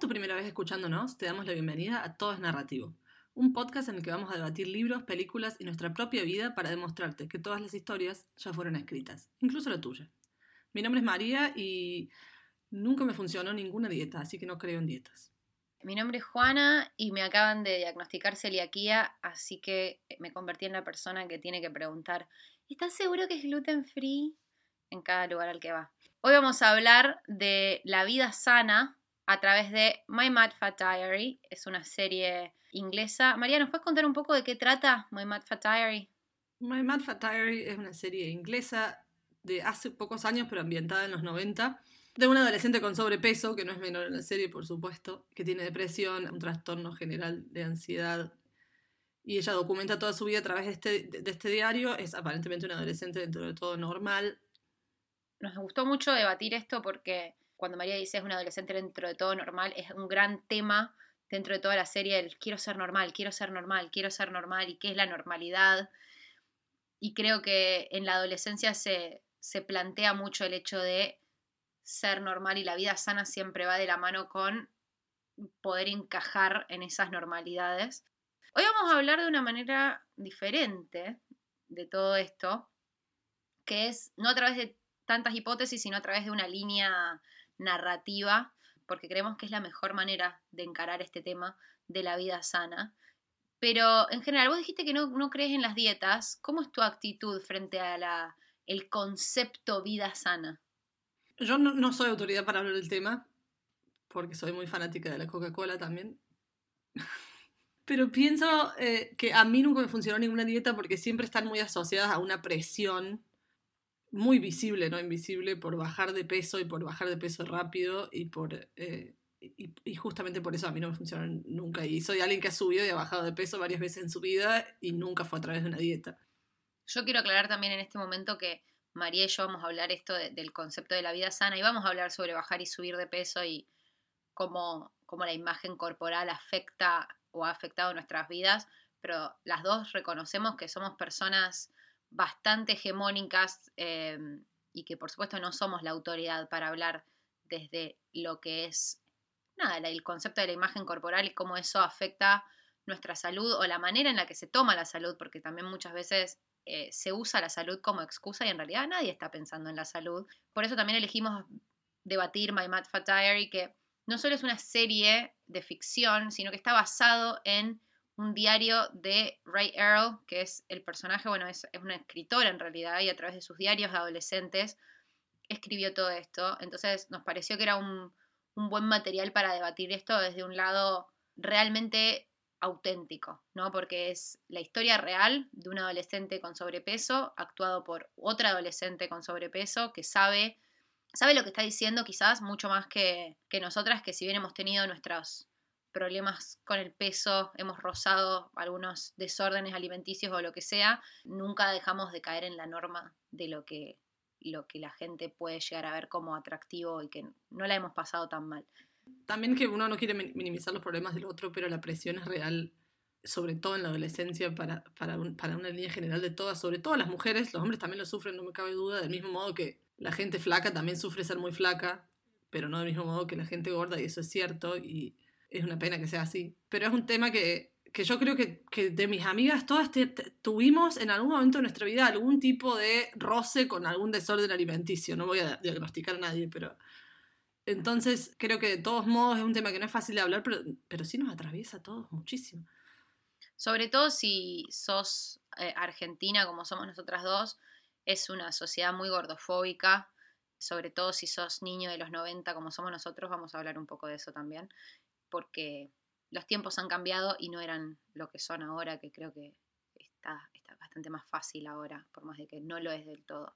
tu primera vez escuchándonos, te damos la bienvenida a Todo es Narrativo, un podcast en el que vamos a debatir libros, películas y nuestra propia vida para demostrarte que todas las historias ya fueron escritas, incluso la tuya. Mi nombre es María y nunca me funcionó ninguna dieta, así que no creo en dietas. Mi nombre es Juana y me acaban de diagnosticar celiaquía, así que me convertí en la persona que tiene que preguntar, ¿estás seguro que es gluten free? en cada lugar al que va. Hoy vamos a hablar de la vida sana a través de My Mad Fat Diary. Es una serie inglesa. María, ¿nos puedes contar un poco de qué trata My Mad Fat Diary? My Mad Fat Diary es una serie inglesa de hace pocos años, pero ambientada en los 90, de una adolescente con sobrepeso, que no es menor en la serie, por supuesto, que tiene depresión, un trastorno general de ansiedad. Y ella documenta toda su vida a través de este, de este diario. Es aparentemente una adolescente dentro de todo normal, nos gustó mucho debatir esto porque cuando María dice es un adolescente dentro de todo normal, es un gran tema dentro de toda la serie del quiero ser normal, quiero ser normal, quiero ser normal y qué es la normalidad. Y creo que en la adolescencia se, se plantea mucho el hecho de ser normal y la vida sana siempre va de la mano con poder encajar en esas normalidades. Hoy vamos a hablar de una manera diferente de todo esto, que es no a través de tantas hipótesis, sino a través de una línea narrativa, porque creemos que es la mejor manera de encarar este tema de la vida sana. Pero en general, vos dijiste que no, crees en las dietas. ¿Cómo es tu actitud frente a la, el concepto vida sana? Yo no, soy autoridad para hablar del tema, porque soy muy fanática de la Coca-Cola también. Pero pienso eh, que a mí nunca me funcionó ninguna dieta porque siempre están muy asociadas a una presión muy visible, no invisible, por bajar de peso y por bajar de peso rápido y por... Eh, y, justamente por eso a mí no me funcionó nunca. Y soy alguien que ha subido y ha bajado de peso varias veces en su vida y nunca fue a través de una dieta. Yo quiero aclarar también en este momento que María y yo vamos a hablar esto del concepto de la vida sana y vamos a hablar sobre bajar y subir de peso y cómo, cómo la imagen corporal afecta o ha afectado nuestras vidas, pero las dos reconocemos que somos personas bastante hegemónicas em, y que por supuesto no somos la autoridad para hablar desde lo que es nada, el concepto de la imagen corporal y cómo eso afecta nuestra salud o la manera en la que se toma la salud, porque también muchas veces eh, se usa la salud como excusa y en realidad nadie está pensando en la salud. Por eso también elegimos debatir My Mad Fat Diary, que no solo es una serie de ficción, sino que está basado en un diario de Ray Earl, que es el personaje, bueno, es, es una escritora en realidad, y a través de sus diarios de adolescentes escribió todo esto. Entonces nos pareció que era un, un buen material para debatir esto desde un lado realmente auténtico, ¿no? Porque es la historia real de un adolescente con sobrepeso, actuado por otra adolescente con sobrepeso que sabe, sabe lo que está diciendo quizás mucho más que, que nosotras, que si bien hemos tenido nuestros, problemas con el peso, hemos rozado algunos desórdenes alimenticios o lo que sea, nunca dejamos de caer en la norma de lo que, lo que la gente puede llegar a ver como atractivo y que no la hemos pasado tan mal. También que uno no quiere minimizar los problemas del otro, pero la presión es real, sobre todo en la adolescencia, para, para, para una línea general de todas, sobre todo las mujeres, los hombres también lo sufren, no me cabe duda, del mismo modo que la gente flaca también sufre ser muy flaca, pero no del mismo modo que la gente gorda, y eso es cierto, y es una pena que sea así. Pero es un tema que, yo creo que, de mis amigas todas tuvimos en algún momento de nuestra vida algún tipo de roce con algún desorden alimenticio. No voy a diagnosticar a nadie, pero... Entonces creo que de todos modos es un tema que no es fácil de hablar, pero, pero sí nos atraviesa a todos muchísimo. Sobre todo si sos eh, argentina como somos nosotras dos, es una sociedad muy gordofóbica, sobre todo si sos niño de los 90 como somos nosotros, vamos a hablar un poco de eso también porque los tiempos han cambiado y no eran lo que son ahora, que creo que está, está bastante más fácil ahora, por más de que no lo es del todo.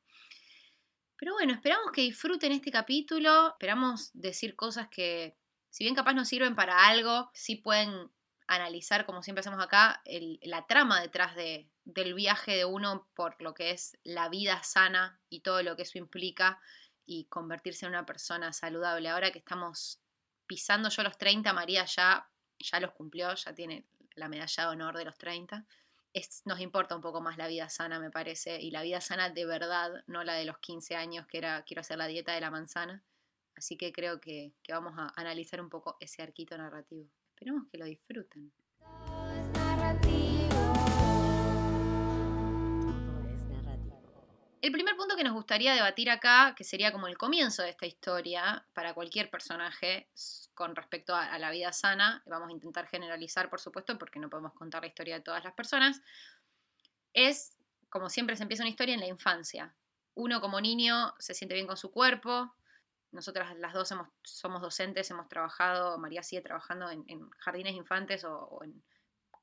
Pero bueno, esperamos que disfruten este capítulo, esperamos decir cosas que, si bien capaz no sirven para algo, sí pueden analizar, como siempre hacemos acá, la trama detrás de, del viaje de uno por lo que es la vida sana y todo lo que eso implica y convertirse en una persona saludable. Ahora que estamos pisando yo los 30, María ya, ya los cumplió, ya tiene la medalla de honor de los 30. nos importa un poco más la vida sana, me parece, y la vida sana de verdad, no la de los 15 años, que era quiero hacer la dieta de la manzana. Así que creo que, que vamos a analizar un poco ese arquito narrativo. Esperemos que lo disfruten. El primer punto que nos gustaría debatir acá, que sería como el comienzo de esta historia para cualquier personaje con respecto a, la vida sana, vamos a intentar generalizar, por supuesto, porque no podemos contar la historia de todas las personas, es, como siempre, se empieza una historia en la infancia. Uno como niño se siente bien con su cuerpo. Nosotras las dos somos docentes, hemos trabajado, María sigue trabajando en, jardines infantes o en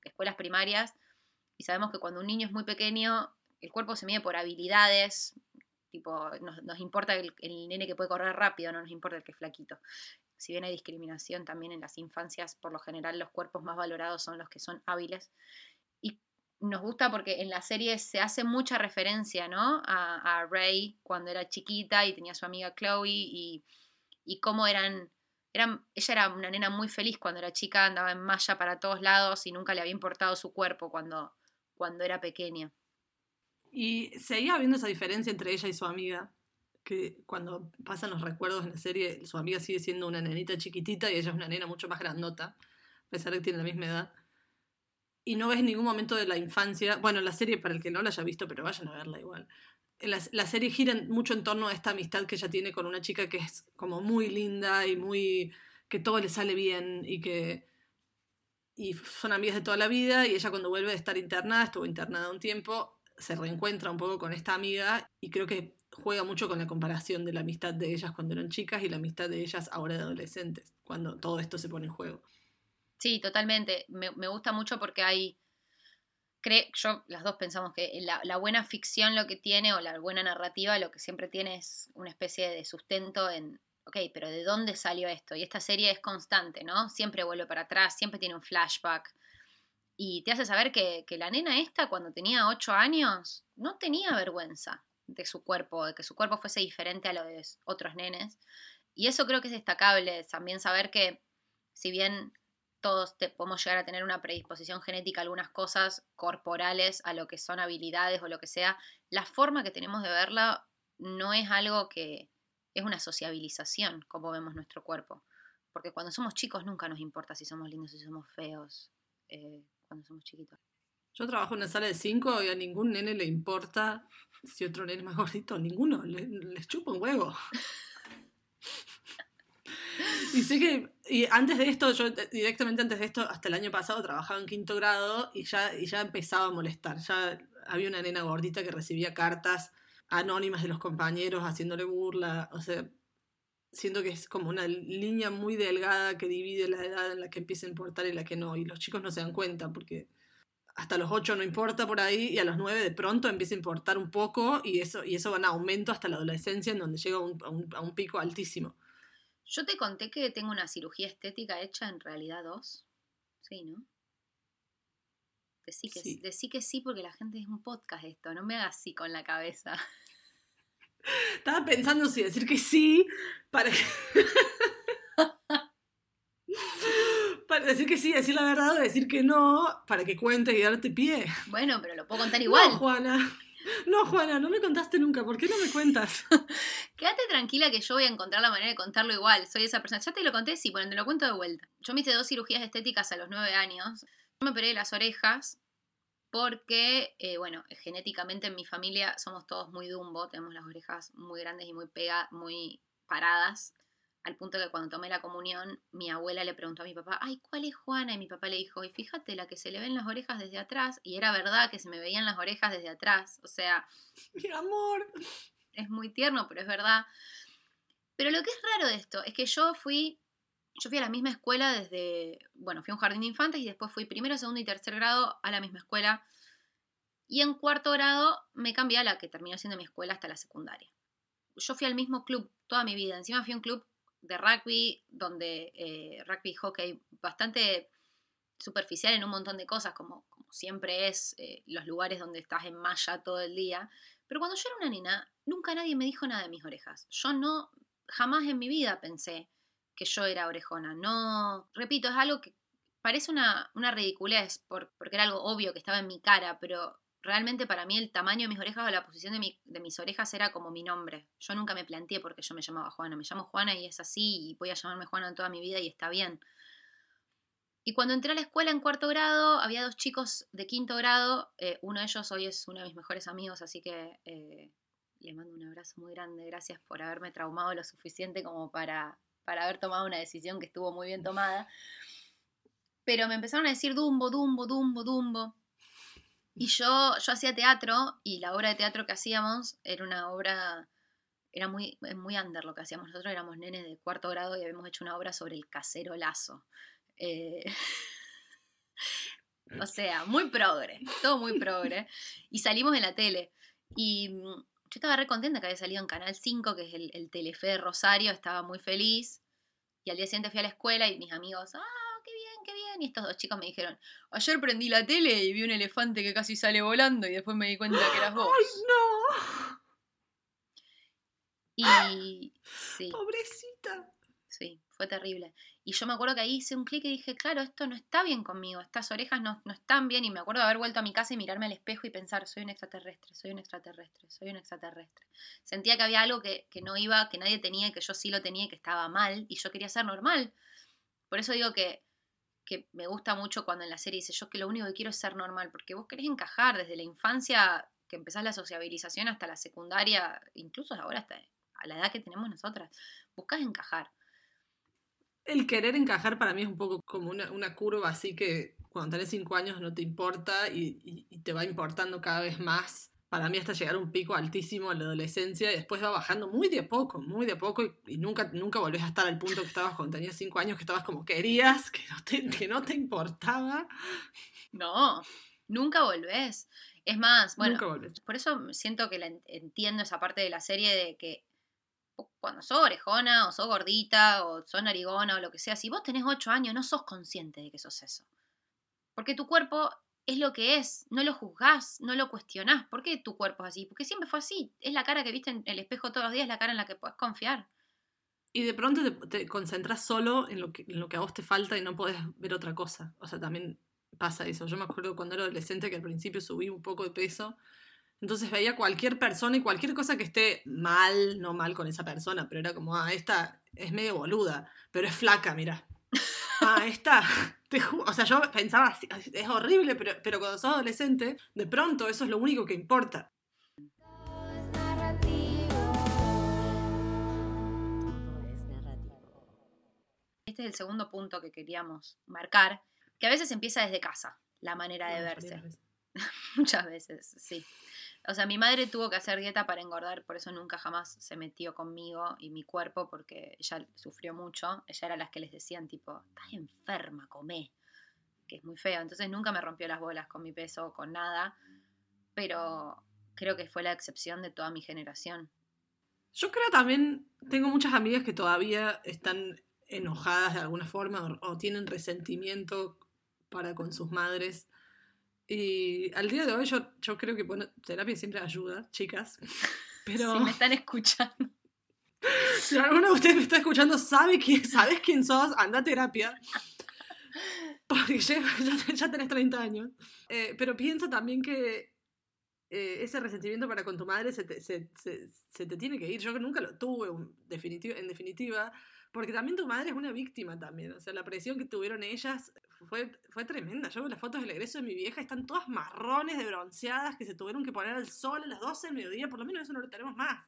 escuelas primarias y sabemos que cuando un niño es muy pequeño el cuerpo se mide por habilidades, tipo, nos, importa el, nene que puede correr rápido, no nos importa el que es flaquito. Si bien hay discriminación también en las infancias, por lo general los cuerpos más valorados son los que son hábiles. Y nos gusta porque en la serie se hace mucha referencia, ¿no? A, a Ray cuando era chiquita y tenía su amiga Chloe y, y cómo eran, eran, ella era una nena muy feliz cuando era chica, andaba en malla para todos lados y nunca le había importado su cuerpo cuando, cuando era pequeña. Y seguía habiendo esa diferencia entre ella y su amiga, que cuando pasan los recuerdos en la serie, su amiga sigue siendo una nenita chiquitita y ella es una nena mucho más grandota, a pesar de que tiene la misma edad. Y no ves ningún momento de la infancia, bueno, la serie para el que no la haya visto, pero vayan a verla igual. La, la serie gira mucho en torno a esta amistad que ella tiene con una chica que es como muy linda y muy que todo le sale bien y que y son amigas de toda la vida y ella cuando vuelve a estar internada, estuvo internada un tiempo, se reencuentra un poco con esta amiga y creo que juega mucho con la comparación de la amistad de ellas cuando eran chicas y la amistad de ellas ahora de adolescentes, cuando todo esto se pone en juego. Sí, totalmente. Me, gusta mucho porque hay, creo, yo las dos pensamos que la, la, buena ficción lo que tiene o la buena narrativa lo que siempre tiene es una especie de sustento en, ok, pero ¿de dónde salió esto? Y esta serie es constante, ¿no? Siempre vuelve para atrás, siempre tiene un flashback y te hace saber que, la nena esta, cuando tenía 8 años, no tenía vergüenza de su cuerpo, de que su cuerpo fuese diferente a los de otros nenes. Y eso creo que es destacable, también saber que si bien todos te, podemos llegar a tener una predisposición genética a algunas cosas corporales, a lo que son habilidades o lo que sea, la forma que tenemos de verla no es algo que es una sociabilización, como vemos nuestro cuerpo. Porque cuando somos chicos nunca nos importa si somos lindos si somos feos. Eh, cuando somos chiquitos. Yo trabajo en una sala de cinco y a ningún nene le importa si otro nene es más gordito. Ninguno. les chupa un huevo. y sé que y antes de esto, yo directamente antes de esto, hasta el año pasado trabajaba en quinto grado y ya, y ya empezaba a molestar. Ya había una nena gordita que recibía cartas anónimas de los compañeros haciéndole burla. O sea, siento que es como una línea muy delgada que divide la edad en la que empieza a importar y la que no. Y los chicos no se dan cuenta porque hasta los 8 no importa por ahí y a los 9 de pronto empieza a importar un poco y eso, y eso va en aumento hasta la adolescencia en donde llega a un, pico altísimo. Yo te conté que tengo una cirugía estética hecha en realidad dos. Sí, ¿no? Decí que sí. Decí que sí porque la gente es un podcast esto, no me hagas así con la cabeza. Estaba pensando si decir que sí para para decir que sí, decir la verdad o decir que no, para que cuentes y darte pie. Bueno, pero lo puedo contar igual. No, Juana. No, Juana, no me contaste nunca. ¿Por qué no me cuentas? Quédate tranquila que yo voy a encontrar la manera de contarlo igual. Soy esa persona. Ya te lo conté, sí, bueno, te lo cuento de vuelta. Yo me hice dos cirugías estéticas a los nueve años. Yo me operé las orejas porque, eh, bueno, genéticamente en mi familia somos todos muy dumbo, tenemos las orejas muy grandes y muy, pega, muy paradas, al punto que cuando tomé la comunión, mi abuela le preguntó a mi papá, ay, ¿cuál es Juana? Y mi papá le dijo, y fíjate, la que se le ven las orejas desde atrás, y era verdad que se me veían las orejas desde atrás, o sea... Mi amor. Es muy tierno, pero es verdad. Pero lo que es raro de esto es que yo fui yo fui a la misma escuela desde, bueno, fui a un jardín de infantes y después fui primero, segundo y tercer grado a la misma escuela. Y en cuarto grado me cambié a la que terminó siendo mi escuela hasta la secundaria. Yo fui al mismo club toda mi vida. Encima fui a un club de rugby, donde eh, rugby hockey bastante superficial en un montón de cosas, como, como siempre es eh, los lugares donde estás en malla todo el día. Pero cuando yo era una nena, nunca nadie me dijo nada de mis orejas. Yo no, jamás en mi vida pensé que yo era orejona. No, repito, es algo que parece una, una ridiculez porque era algo obvio que estaba en mi cara, pero realmente para mí el tamaño de mis orejas o la posición de, mi- de mis orejas era como mi nombre. Yo nunca me planteé porque yo me llamaba Juana. Me llamo Juana y es así y voy a llamarme Juana toda mi vida y está bien. Y cuando entré a la escuela en cuarto grado, había dos chicos de quinto grado. eh, uno de ellos hoy es uno de mis mejores amigos, así que eh, le mando un abrazo muy grande. Gracias por haberme traumado lo suficiente como para, para haber tomado una decisión que estuvo muy bien tomada. Pero me empezaron a decir Dumbo, Dumbo, Dumbo, Dumbo. Y yo, yo hacía teatro y la obra de teatro que hacíamos era una obra, era muy, muy under lo que hacíamos. Nosotros éramos nenes de cuarto grado y habíamos hecho una obra sobre el casero lazo. Eh, o sea, muy progre, todo muy progre. Y salimos en la tele. Y yo estaba re contenta que había salido en Canal 5, que es el, el Telefe de Rosario, estaba muy feliz. Y al día siguiente fui a la escuela y mis amigos, ah, qué bien, qué bien. Y estos dos chicos me dijeron, ayer prendí la tele y vi un elefante que casi sale volando y después me di cuenta que eras vos. ¡Ay, no! Y sí, ¡Pobrecita! sí, fue terrible. Y yo me acuerdo que ahí hice un clic y dije, claro, esto no está bien conmigo, estas orejas no, no están bien. Y me acuerdo de haber vuelto a mi casa y mirarme al espejo y pensar, soy un extraterrestre, soy un extraterrestre, soy un extraterrestre. Sentía que había algo que, que no iba, que nadie tenía que yo sí lo tenía y que estaba mal y yo quería ser normal. Por eso digo que, que me gusta mucho cuando en la serie dice yo que lo único que quiero es ser normal, porque vos querés encajar desde la infancia, que empezás la sociabilización hasta la secundaria, incluso ahora hasta a la edad que tenemos nosotras, buscas encajar. El querer encajar para mí es un poco como una, una curva así que cuando tenés 5 años no te importa y, y- y te va importando cada vez más. Para mí hasta llegar a un pico altísimo en la adolescencia y después va bajando muy de a poco, muy de a poco y, y nunca, nunca volvés a estar al punto que estabas cuando tenías 5 años, que estabas como querías, que no te, que no te importaba. No, nunca volvés. Es más, bueno, por eso siento que la en- entiendo esa parte de la serie de que cuando sos orejona o sos gordita o sos narigona o lo que sea, si vos tenés 8 años no sos consciente de que sos eso. Porque tu cuerpo es lo que es, no lo juzgás, no lo cuestionás. ¿Por qué tu cuerpo es así? Porque siempre fue así. Es la cara que viste en el espejo todos los días, la cara en la que puedes confiar. Y de pronto te, te concentras solo en lo, que, en lo que a vos te falta y no podés ver otra cosa. O sea, también pasa eso. Yo me acuerdo cuando era adolescente que al principio subí un poco de peso. Entonces veía cualquier persona y cualquier cosa que esté mal, no mal con esa persona, pero era como, ah, esta es medio boluda, pero es flaca, mira. Ah, esta, te o sea, yo pensaba, es horrible, pero, pero cuando sos adolescente, de pronto eso es lo único que importa. Todo es narrativo. Todo es narrativo. Este es el segundo punto que queríamos marcar, que a veces empieza desde casa, la manera de verse. Muchas veces, sí. O sea, mi madre tuvo que hacer dieta para engordar, por eso nunca jamás se metió conmigo y mi cuerpo, porque ella sufrió mucho. Ella era las que les decían, tipo, estás enferma, comé. Que es muy feo. Entonces nunca me rompió las bolas con mi peso o con nada. Pero creo que fue la excepción de toda mi generación. Yo creo también, tengo muchas amigas que todavía están enojadas de alguna forma o tienen resentimiento para con sus madres. Y al día de hoy yo, yo creo que bueno, terapia siempre ayuda, chicas. Pero Si me están escuchando. si alguno de ustedes me está escuchando, sabe quién, sabes quién sos, anda a terapia. Porque ya, ya- tenés 30 años. Eh, pero piensa también que eh, ese resentimiento para con tu madre se te, se- se- se te tiene que ir. Yo nunca lo tuve, definitivo- en definitiva, porque también tu madre es una víctima también. O sea, la presión que tuvieron ellas fue, fue tremenda. Yo veo las fotos del egreso de mi vieja, están todas marrones de bronceadas que se tuvieron que poner al sol a las 12 del mediodía, por lo menos eso no lo tenemos más.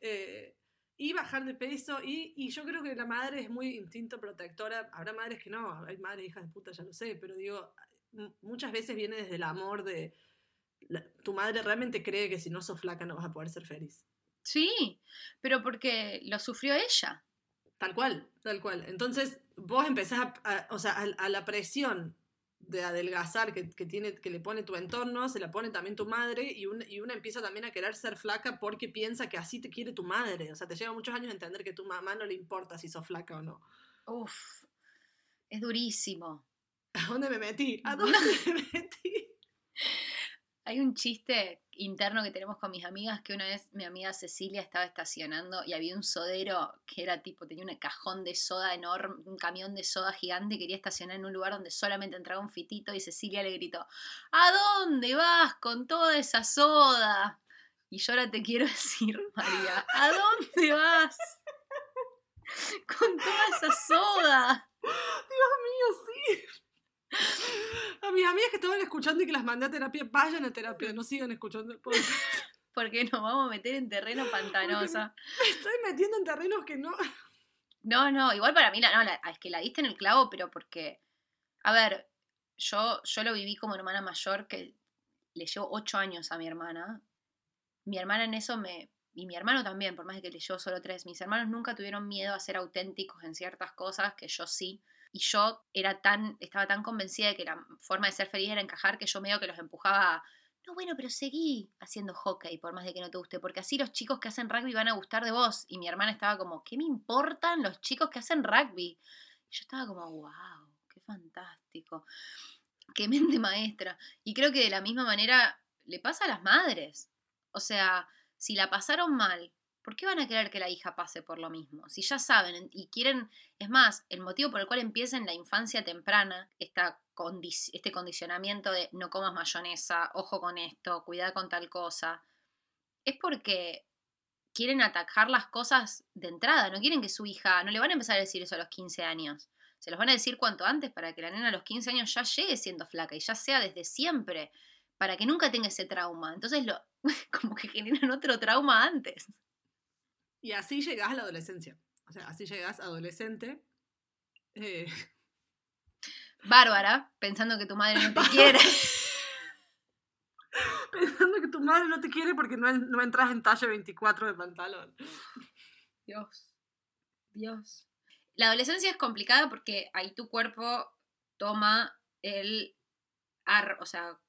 Eh, y bajar de peso. Y, y yo creo que la madre es muy instinto protectora. Habrá madres que no, hay madres hijas de puta, ya lo sé, pero digo, muchas veces viene desde el amor de. la- tu madre realmente cree que si no sos flaca no vas a poder ser feliz. Sí, pero porque lo sufrió ella. Tal cual, tal cual. Entonces, vos empezás a, a- o sea, a, a la presión de adelgazar que, que tiene, que le pone tu entorno, se la pone también tu madre, y, un- y una empieza también a querer ser flaca porque piensa que así te quiere tu madre. O sea, te lleva muchos años entender que tu mamá no le importa si sos flaca o no. Uf, es durísimo. ¿A dónde me metí? ¿A dónde me metí? Hay un chiste interno que tenemos con mis amigas que una vez mi amiga Cecilia estaba estacionando y había un sodero que era tipo, tenía un cajón de soda enorme, un camión de soda gigante quería estacionar en un lugar donde solamente entraba un fitito y Cecilia le gritó, ¿a dónde vas con toda esa soda? Y yo ahora te quiero decir, María, ¿a dónde vas? Con toda esa soda. Dios mío, sí. A mis amigas que estaban escuchando y que las mandé a terapia, vayan a terapia, no sigan escuchando el podcast. Porque nos vamos a meter en terreno pantanoso. Me estoy metiendo en terrenos que no. No, no, igual para mí, la, no, la- es que la diste en el clavo, pero porque, a ver, yo, yo lo viví como hermana mayor que le llevo ocho años a mi hermana. Mi hermana en eso me, y mi hermano también, por más de que le llevo solo tres, mis hermanos nunca tuvieron miedo a ser auténticos en ciertas cosas que yo sí. Y yo era tan, estaba tan convencida de que la forma de ser feliz era encajar que yo medio que los empujaba a, no, bueno, pero seguí haciendo hockey, por más de que no te guste, porque así los chicos que hacen rugby van a gustar de vos. Y mi hermana estaba como, ¿qué me importan los chicos que hacen rugby? Y yo estaba como, wow, qué fantástico, qué mente maestra. Y creo que de la misma manera le pasa a las madres. O sea, si la pasaron mal, ¿por qué van a querer que la hija pase por lo mismo? Si ya saben y quieren, es más, el motivo por el cual empieza en la infancia temprana este condicionamiento de no comas mayonesa, ojo con esto, cuidado con tal cosa, es porque quieren atacar las cosas de entrada, no quieren que su hija, no le van a empezar a decir eso a los 15 años, se los van a decir cuanto antes para que la nena a los 15 años ya llegue siendo flaca y ya sea desde siempre, para que nunca tenga ese trauma. Entonces, como que generan otro trauma antes. Y así llegás a la adolescencia. O sea, así llegás adolescente. eh, Bárbara, pensando que tu madre no te quiere. pensando que tu madre no te quiere porque no, no entras en talla 24 de pantalón. Dios, Dios. La adolescencia es complicada porque ahí tu cuerpo toma el ar, o sea,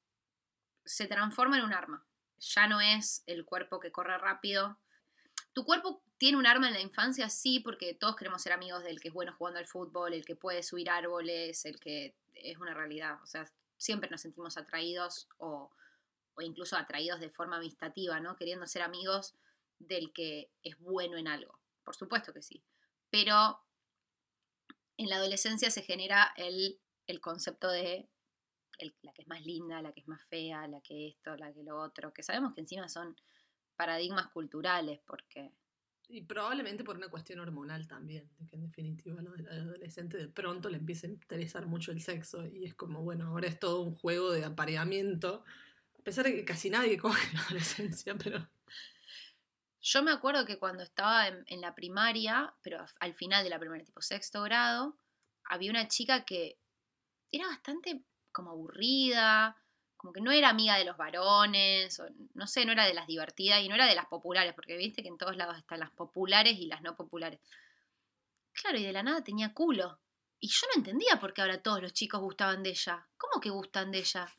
se transforma en un arma. Ya no es el cuerpo que corre rápido. Tu cuerpo tiene un arma en la infancia, sí, porque todos queremos ser amigos del que es bueno jugando al fútbol, el que puede subir árboles, el que es una realidad. O sea, siempre nos sentimos atraídos o, o incluso atraídos de forma amistativa, ¿no? Queriendo ser amigos del que es bueno en algo. Por supuesto que sí. Pero en la adolescencia se genera el, el concepto de la que es más linda, la que es más fea, la que esto, la que lo otro, que sabemos que encima son paradigmas culturales, porque Y probablemente por una cuestión hormonal también, de que en definitiva lo del adolescente de pronto le empieza a interesar mucho el sexo y es como, bueno, ahora es todo un juego de apareamiento, a pesar de que casi nadie coge la adolescencia, pero yo me acuerdo que cuando estaba en, en la primaria, pero al final de la primaria, tipo sexto grado, había una chica que era bastante como aburrida, como que no era amiga de los varones, o no sé, no era de las divertidas y no era de las populares, porque viste que en todos lados están las populares y las no populares. Claro, y de la nada tenía culo. Y yo no entendía por qué ahora todos los chicos gustaban de ella. ¿Cómo que gustan de ella?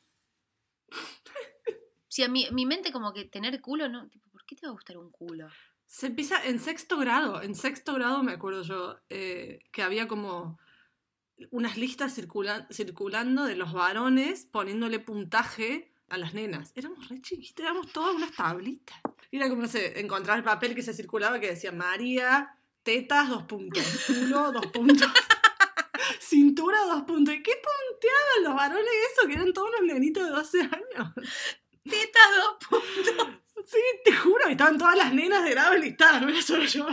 Si a mi, mi mente como que tener culo, no, tipo, ¿por qué te va a gustar un culo? se empieza en sexto grado, en sexto grado me acuerdo yo, eh, que había como unas listas circula- circulando de los varones poniéndole puntaje a las nenas. Éramos re chiquitas, éramos todas unas tablitas. Era como, no sé, encontrar el papel que se circulaba que decía María, tetas, dos puntos, culo, dos puntos, cintura, dos puntos. ¿Y qué punteaban los varones eso? Que eran todos unos nenitos de 12 años. Tetas dos puntos. Sí, te juro, estaban todas las nenas de grado listadas, no era solo yo.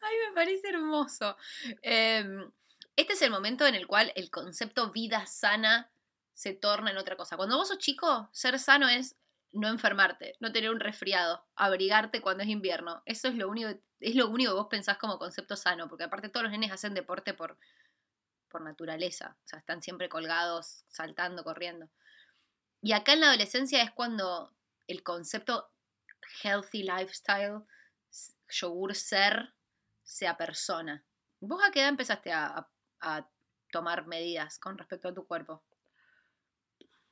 Ay, me parece Em, este es el momento en el cual el concepto vida sana se torna en otra cosa. Cuando vos sos chico, ser sano es no enfermarte, no tener un resfriado, abrigarte cuando es invierno. Eso es lo único, es lo único que vos pensás como concepto sano, porque aparte todos los nenes hacen deporte por, por naturaleza. O sea, están siempre colgados, saltando, corriendo. Y acá en la adolescencia es cuando el concepto healthy lifestyle, yogur ser, se apersona. ¿Vos a qué edad empezaste a, tomar medidas con respecto a tu cuerpo?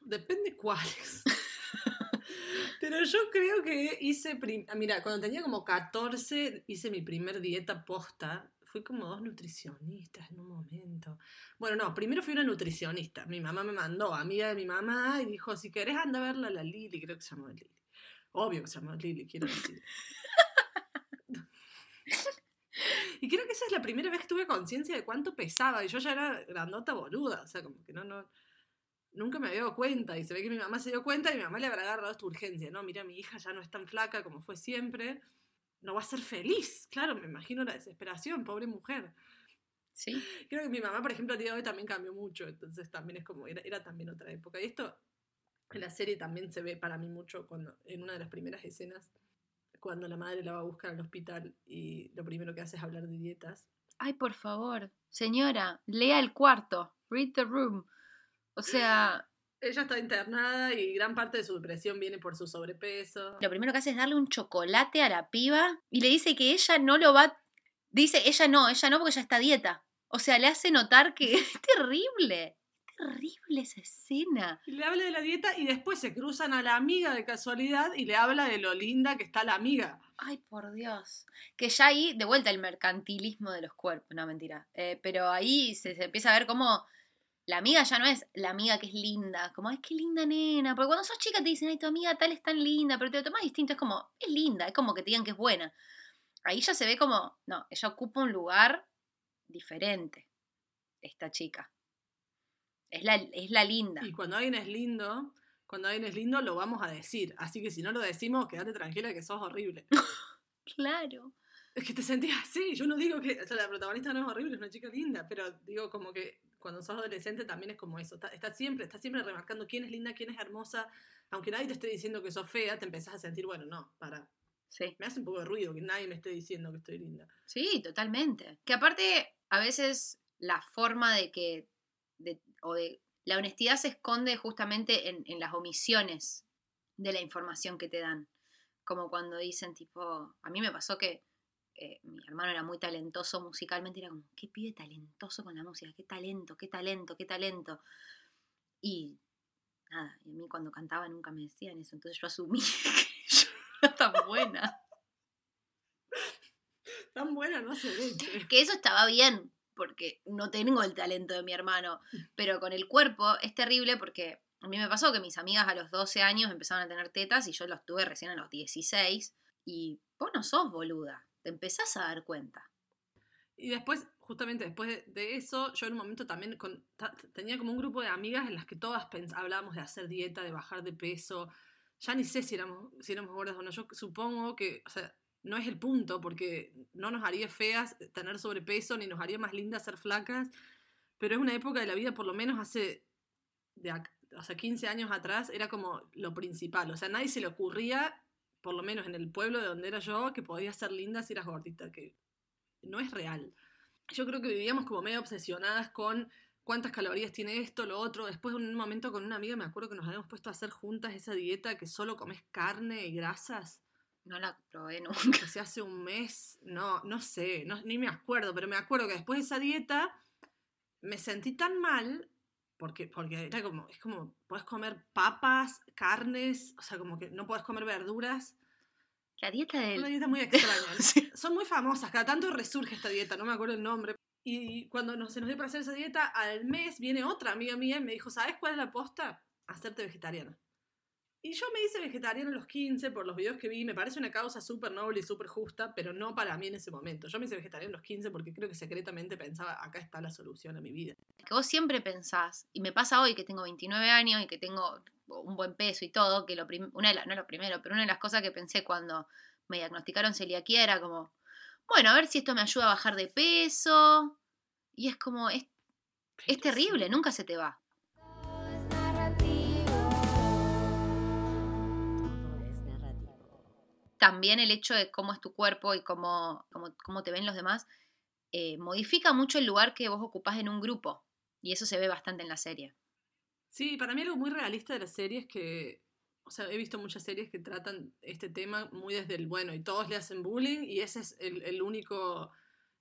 Depende cuáles. Pero yo creo que hice. ah, Mira, cuando tenía como 14, hice mi primer dieta posta. Fui como dos nutricionistas en un momento. Bueno, no, primero fui una nutricionista. Mi mamá me mandó, amiga de mi mamá, y dijo, si querés anda a verla a la Lili, creo que se llamó Lili. Obvio que se llamó Lili, quiero decir. y creo que esa es la primera vez que tuve conciencia de cuánto pesaba, y yo ya era grandota boluda, o sea, como que no, no, nunca me había dado cuenta, y se ve que mi mamá se dio cuenta y mi mamá le habrá agarrado esta urgencia, ¿no? Mira, mi hija ya no es tan flaca como fue siempre, no va a ser feliz, claro, me imagino la desesperación, pobre mujer. Sí. Creo que mi mamá, por ejemplo, a día de hoy también cambió mucho, entonces también es como, era, era también otra época. Y esto en la serie también se ve para mí mucho cuando, en una de las primeras escenas, cuando la madre la va a buscar al hospital y lo primero que hace es hablar de dietas. Ay, por favor, señora, lea el cuarto. Read the room. O sea, Ella está internada y gran parte de su depresión viene por su sobrepeso. lo primero que hace es darle un chocolate a la piba y le dice que ella no lo va. Dice, ella no, ella no, porque ella está a dieta. O sea, le hace notar que es terrible. Terrible esa escena. Y le habla de la dieta y después se cruzan a la amiga de casualidad y le habla de lo linda que está la amiga. Ay, por Dios. Que ya ahí, de vuelta, el mercantilismo de los cuerpos. No, mentira. Eh, pero ahí se, se empieza a ver cómo la amiga ya no es la amiga que es linda. Como, es que linda nena. Porque cuando sos chica te dicen, ay, tu amiga tal es tan linda, pero te lo tomas distinto. Es como, es linda. Es como que te digan que es buena. Ahí ya se ve como, no, ella ocupa un lugar diferente. Esta chica. Es la, es la linda. Y cuando alguien es lindo, cuando alguien es lindo, lo vamos a decir. Así que si no lo decimos, quédate tranquila que sos horrible. Claro. Es que te sentías así. Yo no digo que o sea, la protagonista no es horrible, es una chica linda, pero digo como que cuando sos adolescente también es como eso. Está, está siempre, está siempre remarcando quién es linda, quién es hermosa. Aunque nadie te esté diciendo que sos fea, te empezás a sentir, bueno, no, para. Sí. Me hace un poco de ruido que nadie me esté diciendo que estoy linda. Sí, totalmente. Que aparte, a veces la forma de que, de- o de, la honestidad se esconde justamente en, en las omisiones de la información que te dan. Como cuando dicen, tipo, a mí me pasó que eh, mi hermano era muy talentoso musicalmente, era como, qué pibe talentoso con la música, qué talento, qué talento, qué talento. Y nada, y a mí cuando cantaba nunca me decían eso, entonces yo asumí que yo era tan buena. Tan buena no se ve, che. Que eso estaba bien, porque no tengo el talento de mi hermano. Pero con el cuerpo es terrible porque a mí me pasó que mis amigas a los 12 años empezaron a tener tetas y yo los tuve recién a los 16. Y vos no sos boluda, te empezás a dar cuenta. Y después, justamente después de, eso, yo en un momento también con- tenía como un grupo de amigas en las que todas hablábamos de hacer dieta, de bajar de peso. Ya ni sé si éramos, si éramos gordas o no. Yo supongo que, o sea, no es el punto, porque no nos haría feas tener sobrepeso, ni nos haría más lindas ser flacas. Pero es una época de la vida, por lo menos hace de, o sea, 15 años atrás, era como lo principal. O sea, a nadie se le ocurría, por lo menos en el pueblo de donde era yo, que podías ser linda si eras gordita, que no es real. Yo creo que vivíamos como medio obsesionadas con cuántas calorías tiene esto, lo otro. Después en un momento con una amiga me acuerdo que nos habíamos puesto a hacer juntas esa dieta que solo comes carne y grasas. No la probé nunca. O sea, hace un mes, no, no sé, no, ni me acuerdo, pero me acuerdo que después de esa dieta me sentí tan mal porque, porque era como, es como, puedes comer papas, carnes, o sea, como que no puedes comer verduras. La dieta Una del... dieta muy extraña. Son muy famosas, cada tanto resurge esta dieta, no me acuerdo el nombre. Y cuando nos, se nos dio para hacer esa dieta, al mes viene otra amiga mía y me dijo, ¿sabes cuál es la posta? Hacerte vegetariana. Y yo me hice vegetariana a los 15 por los videos que vi, me parece una causa súper noble y súper justa, pero no para mí en ese momento. Yo me hice vegetariana a los 15 porque creo que secretamente pensaba, acá está la solución a mi vida. que vos siempre pensás, y me pasa hoy que tengo 29 años y que tengo un buen peso y todo, que lo una de las, no lo primero, pero una de las cosas que pensé cuando me diagnosticaron celiaquía era como, bueno, a ver si esto me ayuda a bajar de peso. Y es como, es, es terrible, nunca se te va. También el hecho de cómo es tu cuerpo y cómo, cómo, cómo te ven los demás, eh, modifica mucho el lugar que vos ocupás en un grupo. Y eso se ve bastante en la serie. Sí, para mí algo muy realista de la serie es que, o sea, he visto muchas series que tratan este tema muy desde el bueno y todos le hacen bullying y ese es el, el único,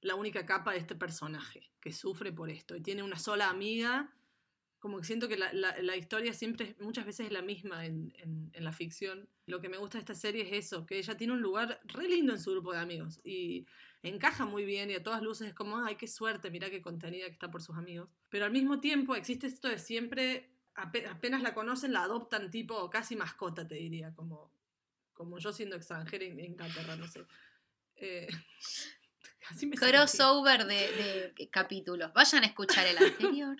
la única capa de este personaje que sufre por esto y tiene una sola amiga Como que siento que la, la- la historia siempre, muchas veces es la misma en, en- en la ficción. Lo que me gusta de esta serie es eso, que ella tiene un lugar re lindo en su grupo de amigos y encaja muy bien y a todas luces es como, ay, qué suerte, mira qué contenida que está por sus amigos. Pero al mismo tiempo existe esto de siempre, ape- apenas la conocen, la adoptan tipo casi mascota, te diría, como, como yo siendo extranjera en Inglaterra, no sé. Eh, así me sentí. Crossover de, de capítulos. Vayan a escuchar el anterior.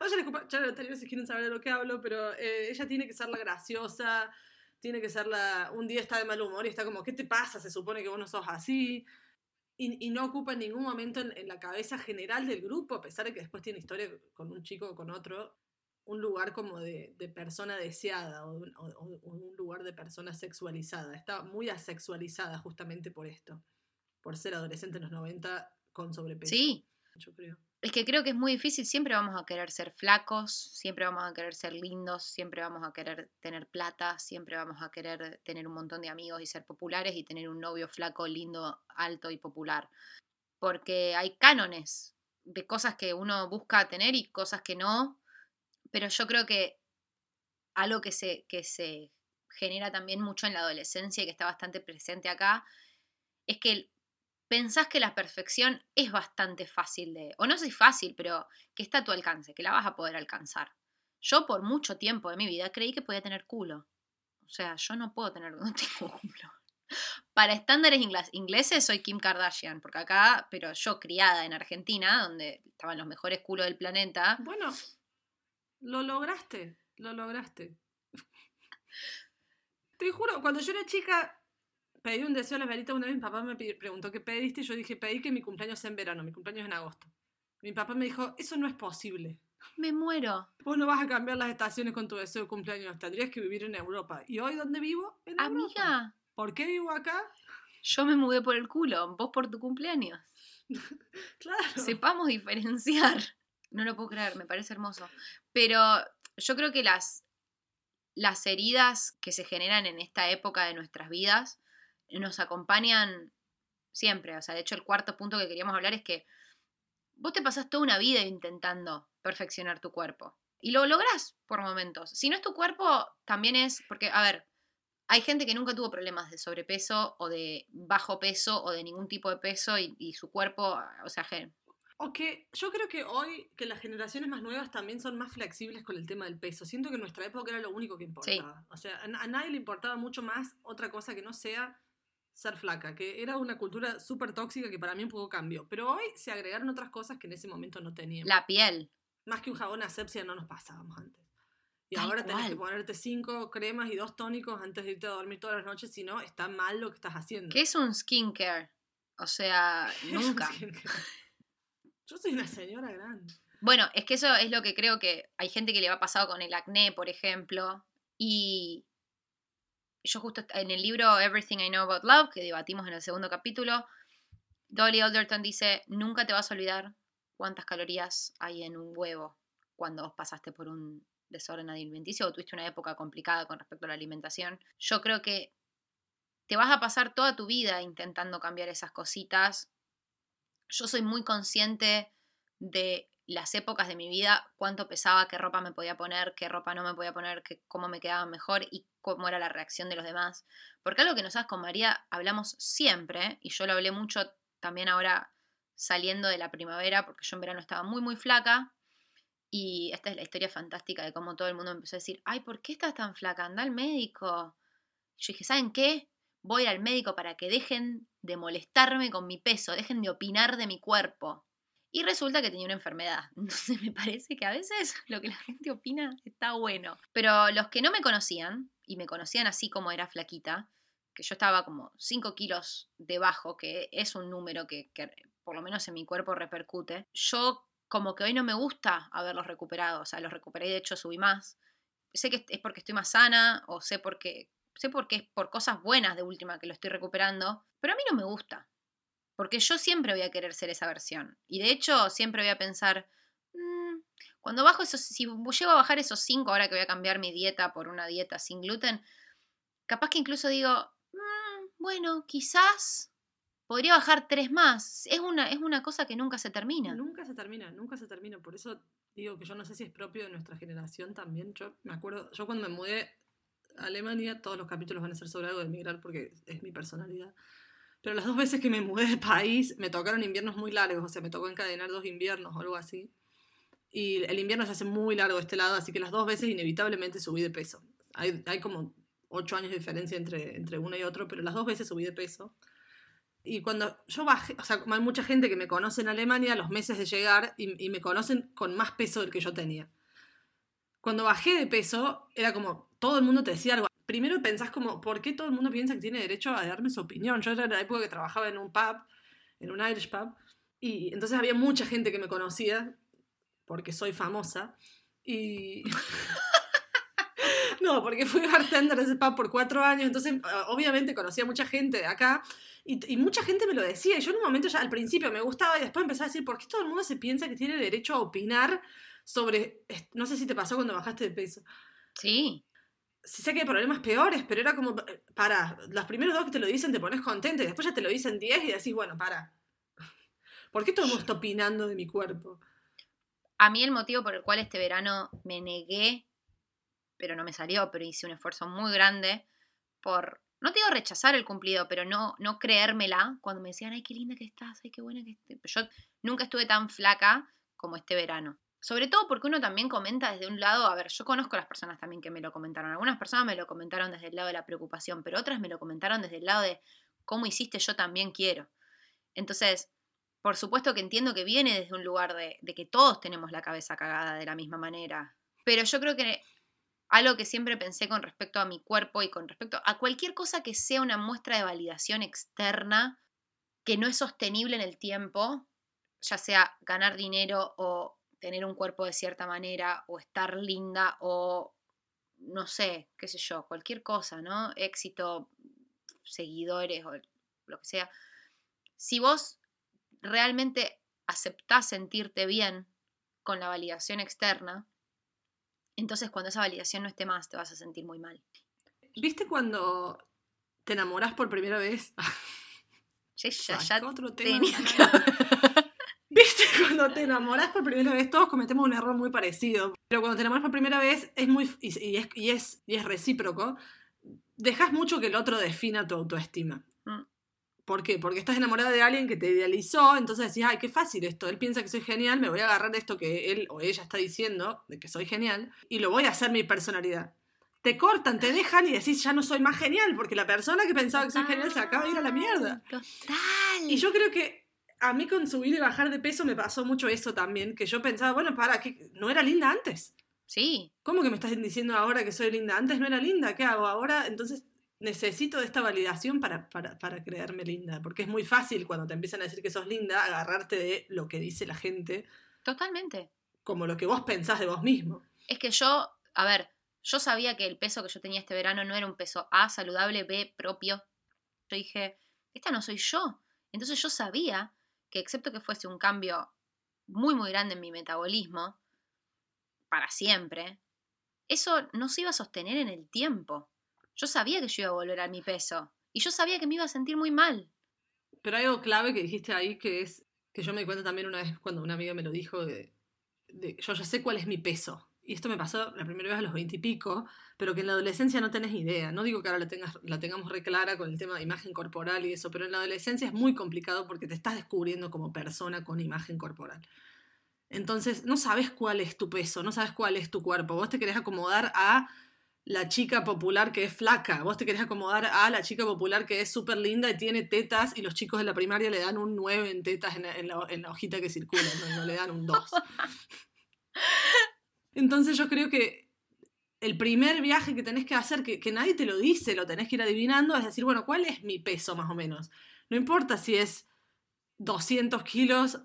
Vayan a escuchar el anterior si quieren saber de lo que hablo, pero eh, ella tiene que ser la graciosa, tiene que ser la... Un día está de mal humor y está como, ¿qué te pasa? Se supone que vos no sos así. Y, y no ocupa en ningún momento en, en la cabeza general del grupo, a pesar de que después tiene historia con un chico o con otro, un lugar como de, de persona deseada o, un- o- o un lugar de persona sexualizada. Está muy asexualizada justamente por esto, por ser adolescente en los 90 con sobrepeso. Sí, Yo creo. Es que creo que es muy difícil. Siempre vamos a querer ser flacos, siempre vamos a querer ser lindos, siempre vamos a querer tener plata, siempre vamos a querer tener un montón de amigos y ser populares y tener un novio flaco, lindo, alto y popular. Porque hay cánones de cosas que uno busca tener y cosas que no. Pero yo creo que algo que se, que se genera también mucho en la adolescencia y que está bastante presente acá, es que pensás que la perfección es bastante fácil de, o no sé si fácil, pero que está a tu alcance, que la vas a poder alcanzar. Yo por mucho tiempo de mi vida creí que podía tener culo. O sea, yo no puedo tener, no tengo culo. Para estándares ingles- ingleses soy Kim Kardashian, porque acá, pero yo criada en Argentina, donde estaban los mejores culos del planeta, Bueno, lo lograste, lo lograste. Te juro, cuando yo era chica, pedí un deseo a las velitas. Una vez mi papá me preguntó qué pediste y yo dije, pedí que mi cumpleaños sea en verano, mi cumpleaños es en agosto. Mi papá me dijo, eso no es posible. me muero. Vos no vas a cambiar las estaciones con tu deseo de cumpleaños, tendrías que vivir en Europa. ¿Y hoy dónde vivo? En Europa. Amiga, ¿Por qué vivo acá? yo me mudé por el culo, vos por tu cumpleaños. Claro. sepamos diferenciar. No lo puedo creer, me parece hermoso. Pero yo creo que las, las heridas que se generan en esta época de nuestras vidas nos acompañan siempre. O sea, de hecho, el cuarto punto que queríamos hablar es que vos te pasás toda una vida intentando perfeccionar tu cuerpo. Y lo lográs por momentos. Si no es tu cuerpo, también es. Porque, a ver, hay gente que nunca tuvo problemas de sobrepeso o de bajo peso o de ningún tipo de peso y, y su cuerpo, o sea, gen- O que yo creo que hoy, que las generaciones más nuevas también son más flexibles con el tema del peso. Siento que en nuestra época era lo único que importaba. O sea, a, a nadie le importaba mucho más otra cosa que no sea ser flaca, que era una cultura súper tóxica que para mí un poco cambió. Pero hoy se agregaron otras cosas que en ese momento no teníamos. la piel. Más que un jabón asepsia no nos pasábamos antes. Y Tal ahora tenés que cual. ponerte cinco cremas y dos tónicos antes de irte a dormir todas las noches, si no, está mal lo que estás haciendo. ¿Qué es un skincare? O sea, nunca. Yo soy una señora grande. Bueno, es que eso es lo que creo que hay gente que le va pasado con el acné, por ejemplo. Y yo justo en el libro Everything I Know About Love, que debatimos en el segundo capítulo, Dolly Alderton dice, nunca te vas a olvidar cuántas calorías hay en un huevo cuando vos pasaste por un desorden alimenticio o tuviste una época complicada con respecto a la alimentación. Yo creo que te vas a pasar toda tu vida intentando cambiar esas cositas. Yo soy muy consciente de las épocas de mi vida, cuánto pesaba, qué ropa me podía poner, qué ropa no me podía poner, qué, cómo me quedaba mejor y cómo era la reacción de los demás. Porque algo que nosotras con María hablamos siempre, y yo lo hablé mucho también ahora saliendo de la primavera, porque yo en verano estaba muy, muy flaca. Y esta es la historia fantástica de cómo todo el mundo empezó a decir, ay, ¿por qué estás tan flaca? Anda al médico. Yo dije, ¿saben qué? Voy al médico para que dejen de molestarme con mi peso, dejen de opinar de mi cuerpo. Y resulta que tenía una enfermedad. Entonces me parece que a veces lo que la gente opina está bueno. Pero los que no me conocían, y me conocían así como era flaquita, que yo estaba como 5 kilos debajo, que es un número que, por lo menos en mi cuerpo repercute, yo como que hoy no me gusta haberlos recuperado. O sea, los recuperé y de hecho subí más. Sé que es porque estoy más sana o sé porque, sé porque es por cosas buenas de última que lo estoy recuperando, pero a mí no me gusta. Porque yo siempre voy a querer ser esa versión. Y de hecho, siempre voy a pensar, "Mm, cuando bajo esos, si llego a bajar esos 5 ahora que voy a cambiar mi dieta por una dieta sin gluten, capaz que incluso digo, "Mm, bueno, quizás podría bajar tres más. Es una, es una cosa que nunca se termina. Nunca se termina, nunca se termina. Por eso digo que yo no sé si es propio de nuestra generación también. Yo me acuerdo, yo cuando me mudé a Alemania, todos los capítulos van a ser sobre algo de emigrar porque es mi personalidad. Pero las dos veces que me mudé de país, me tocaron inviernos muy largos, o sea, me tocó encadenar dos inviernos o algo así. Y el invierno se hace muy largo de este lado, así que las dos veces inevitablemente subí de peso. Hay, hay como ocho años de diferencia entre, entre uno y otro, pero las dos veces subí de peso. Y cuando yo bajé, o sea, hay mucha gente que me conoce en Alemania los meses de llegar y, y me conocen con más peso del que yo tenía. Cuando bajé de peso, era como, todo el mundo te decía algo. Primero pensás como, ¿por qué todo el mundo piensa que tiene derecho a darme su opinión? Yo era en la época que trabajaba en un pub, en un Irish pub, y entonces había mucha gente que me conocía, porque soy famosa, y... No, porque fui bartender de ese pub por cuatro años, entonces ah, obviamente conocía mucha gente de acá y, y mucha gente me lo decía. Y yo en un momento ya al principio me gustaba y después empecé a decir, ¿por qué todo el mundo se piensa que tiene derecho a opinar sobre... No sé si te pasó cuando bajaste de peso. Sí. Sí sé que hay problemas peores, pero era como, eh, para, los primeros dos que te lo dicen te pones contento y después ya te lo dicen 10 y decís, bueno, para. ¿Por qué todo el mundo está opinando de mi cuerpo? A mí el motivo por el cual este verano me negué, pero no me salió, pero hice un esfuerzo muy grande por, no te digo rechazar el cumplido, pero no, no creérmela cuando me decían, ay, qué linda que estás, ay, qué buena que estés. Yo nunca estuve tan flaca como este verano. Sobre todo porque uno también comenta desde un lado, a ver, yo conozco a las personas también que me lo comentaron. Algunas personas me lo comentaron desde el lado de la preocupación, pero otras me lo comentaron desde el lado de cómo hiciste, yo también quiero. Entonces, por supuesto que entiendo que viene desde un lugar de, de que todos tenemos la cabeza cagada de la misma manera. Pero yo creo que algo que siempre pensé con respecto a mi cuerpo y con respecto a cualquier cosa que sea una muestra de validación externa que no es sostenible en el tiempo, ya sea ganar dinero o tener un cuerpo de cierta manera o estar linda o no sé, qué sé yo, cualquier cosa, ¿no? Éxito, seguidores o lo que sea. Si vos realmente aceptás sentirte bien con la validación externa, entonces cuando esa validación no esté más te vas a sentir muy mal. ¿Viste cuando te enamorás por primera vez? Ya, ya otro tema. tenía que- ¿Viste cuando te enamorás por primera vez? Todos cometemos un error muy parecido. Pero cuando te enamoras por primera vez es muy y, y es, y, es, y es recíproco. Dejas mucho que el otro defina tu autoestima. Mm. ¿Por qué? Porque estás enamorada de alguien que te idealizó, entonces decís, ay, qué fácil esto. Él piensa que soy genial, me voy a agarrar de esto que él o ella está diciendo, de que soy genial, y lo voy a hacer mi personalidad. Te cortan, te dejan y decís, ya no soy más genial, porque la persona que pensaba que soy genial se acaba de ir a la mierda. Total. Y yo creo que a mí con subir y bajar de peso me pasó mucho eso también, que yo pensaba, bueno, para, que no era linda antes. Sí, ¿Cómo que me estás diciendo ahora que soy linda? Antes no era linda, ¿qué hago ahora? Entonces necesito de esta validación para, para, para creerme linda, porque es muy fácil cuando te empiezan a decir que sos linda, agarrarte de lo que dice la gente, totalmente. como lo que vos pensás de vos mismo. Es que yo, a ver, yo sabía que el peso que yo tenía este verano no era un peso A saludable, B propio. Yo dije, esta no soy yo. Entonces yo sabía que excepto que fuese un cambio muy muy grande en mi metabolismo, para siempre, eso no se iba a sostener en el tiempo. Yo sabía que yo iba a volver a mi peso. Y yo sabía que me iba a sentir muy mal. Pero hay algo clave que dijiste ahí que es que yo me di cuenta también una vez cuando una amiga me lo dijo de, yo ya sé cuál es mi peso. Y esto me pasó la primera vez a los veintipico, pero que en la adolescencia no tenés idea. No digo que ahora la, tengas, la tengamos reclara con el tema de imagen corporal y eso, pero en la adolescencia es muy complicado porque te estás descubriendo como persona con imagen corporal. Entonces, no sabes cuál es tu peso, no sabes cuál es tu cuerpo. Vos te querés acomodar a la chica popular que es flaca. Vos te querés acomodar a la chica popular que es súper linda y tiene tetas y los chicos de la primaria le dan un 9 en tetas en la, hojita que circula, no, no le dan un 2. Entonces yo creo que el primer viaje que tenés que hacer, que, que nadie te lo dice, lo tenés que ir adivinando, es decir, bueno, ¿cuál es mi peso más o menos? No importa si es 200 kilos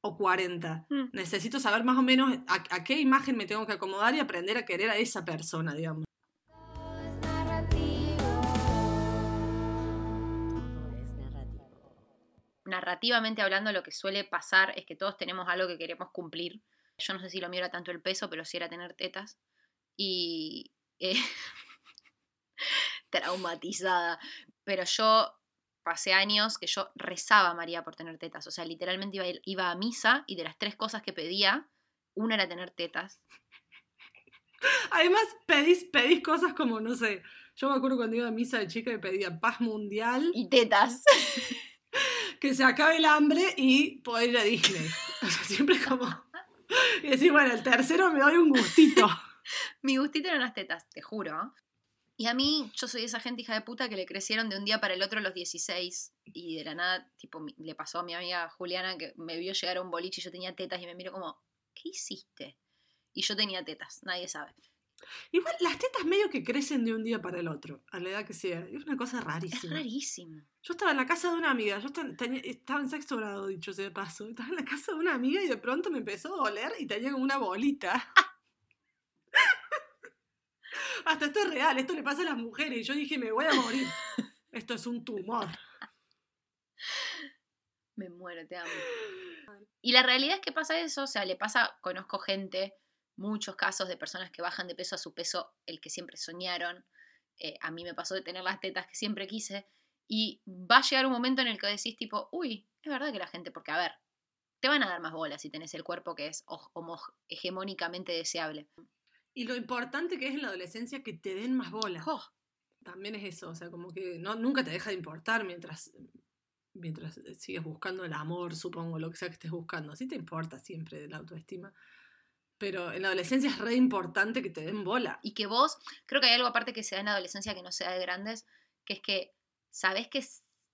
o 40. Mm. Necesito saber más o menos a, a qué imagen me tengo que acomodar y aprender a querer a esa persona, digamos. Narrativamente hablando, lo que suele pasar es que todos tenemos algo que queremos cumplir. Yo no sé si lo mío era tanto el peso, pero sí era tener tetas. Y. eh, traumatizada. Pero yo pasé años que yo rezaba a María por tener tetas. O sea, literalmente iba, iba a misa y de las tres cosas que pedía, una era tener tetas. Además, pedís, pedís cosas como, no sé, yo me acuerdo cuando iba a misa de chica y pedía paz mundial, Y tetas. que se acabe el hambre y poder ir a Disney. O sea, siempre como... Y decir, bueno, el tercero me doy un gustito. Mi gustito eran las tetas, te juro. Y a mí, yo soy esa gente hija de puta que le crecieron de un día para el otro a los 16 y de la nada, tipo, le pasó a mi amiga Juliana que me vio llegar a un boliche y yo tenía tetas y me miró como, ¿qué hiciste? Y yo tenía tetas, nadie sabe. Igual, las tetas medio que crecen de un día para el otro, a la edad que sea. Es una cosa Es rarísima. rarísimo. Yo estaba en la casa de una amiga, yo tenía- estaba en sexto grado, dicho sea de paso. Estaba en la casa de una amiga y de pronto me empezó a doler y tenía como una bolita. Hasta esto es real, esto le pasa a las mujeres. Y yo dije, me voy a morir. Esto es un tumor. Me muero, te amo. Y la realidad es que pasa eso, o sea, le pasa, conozco gente, muchos casos de personas que bajan de peso a su peso, el que siempre soñaron. Eh, a mí me pasó de tener las tetas que siempre quise. Y va a llegar un momento en el que decís tipo, uy, es verdad que la gente, porque a ver, te van a dar más bolas si tenés el cuerpo que es homo- hegemónicamente deseable. Y lo importante que es en la adolescencia que te den más bola. Oh, También es eso, o sea, como que no, nunca te deja de importar mientras, mientras sigues buscando el amor, supongo, lo que sea que estés buscando. Sí te importa siempre la autoestima. Pero en la adolescencia es re importante que te den bola. y que vos, creo que hay algo aparte que se da en la adolescencia que no se da de grandes, que es que sabés que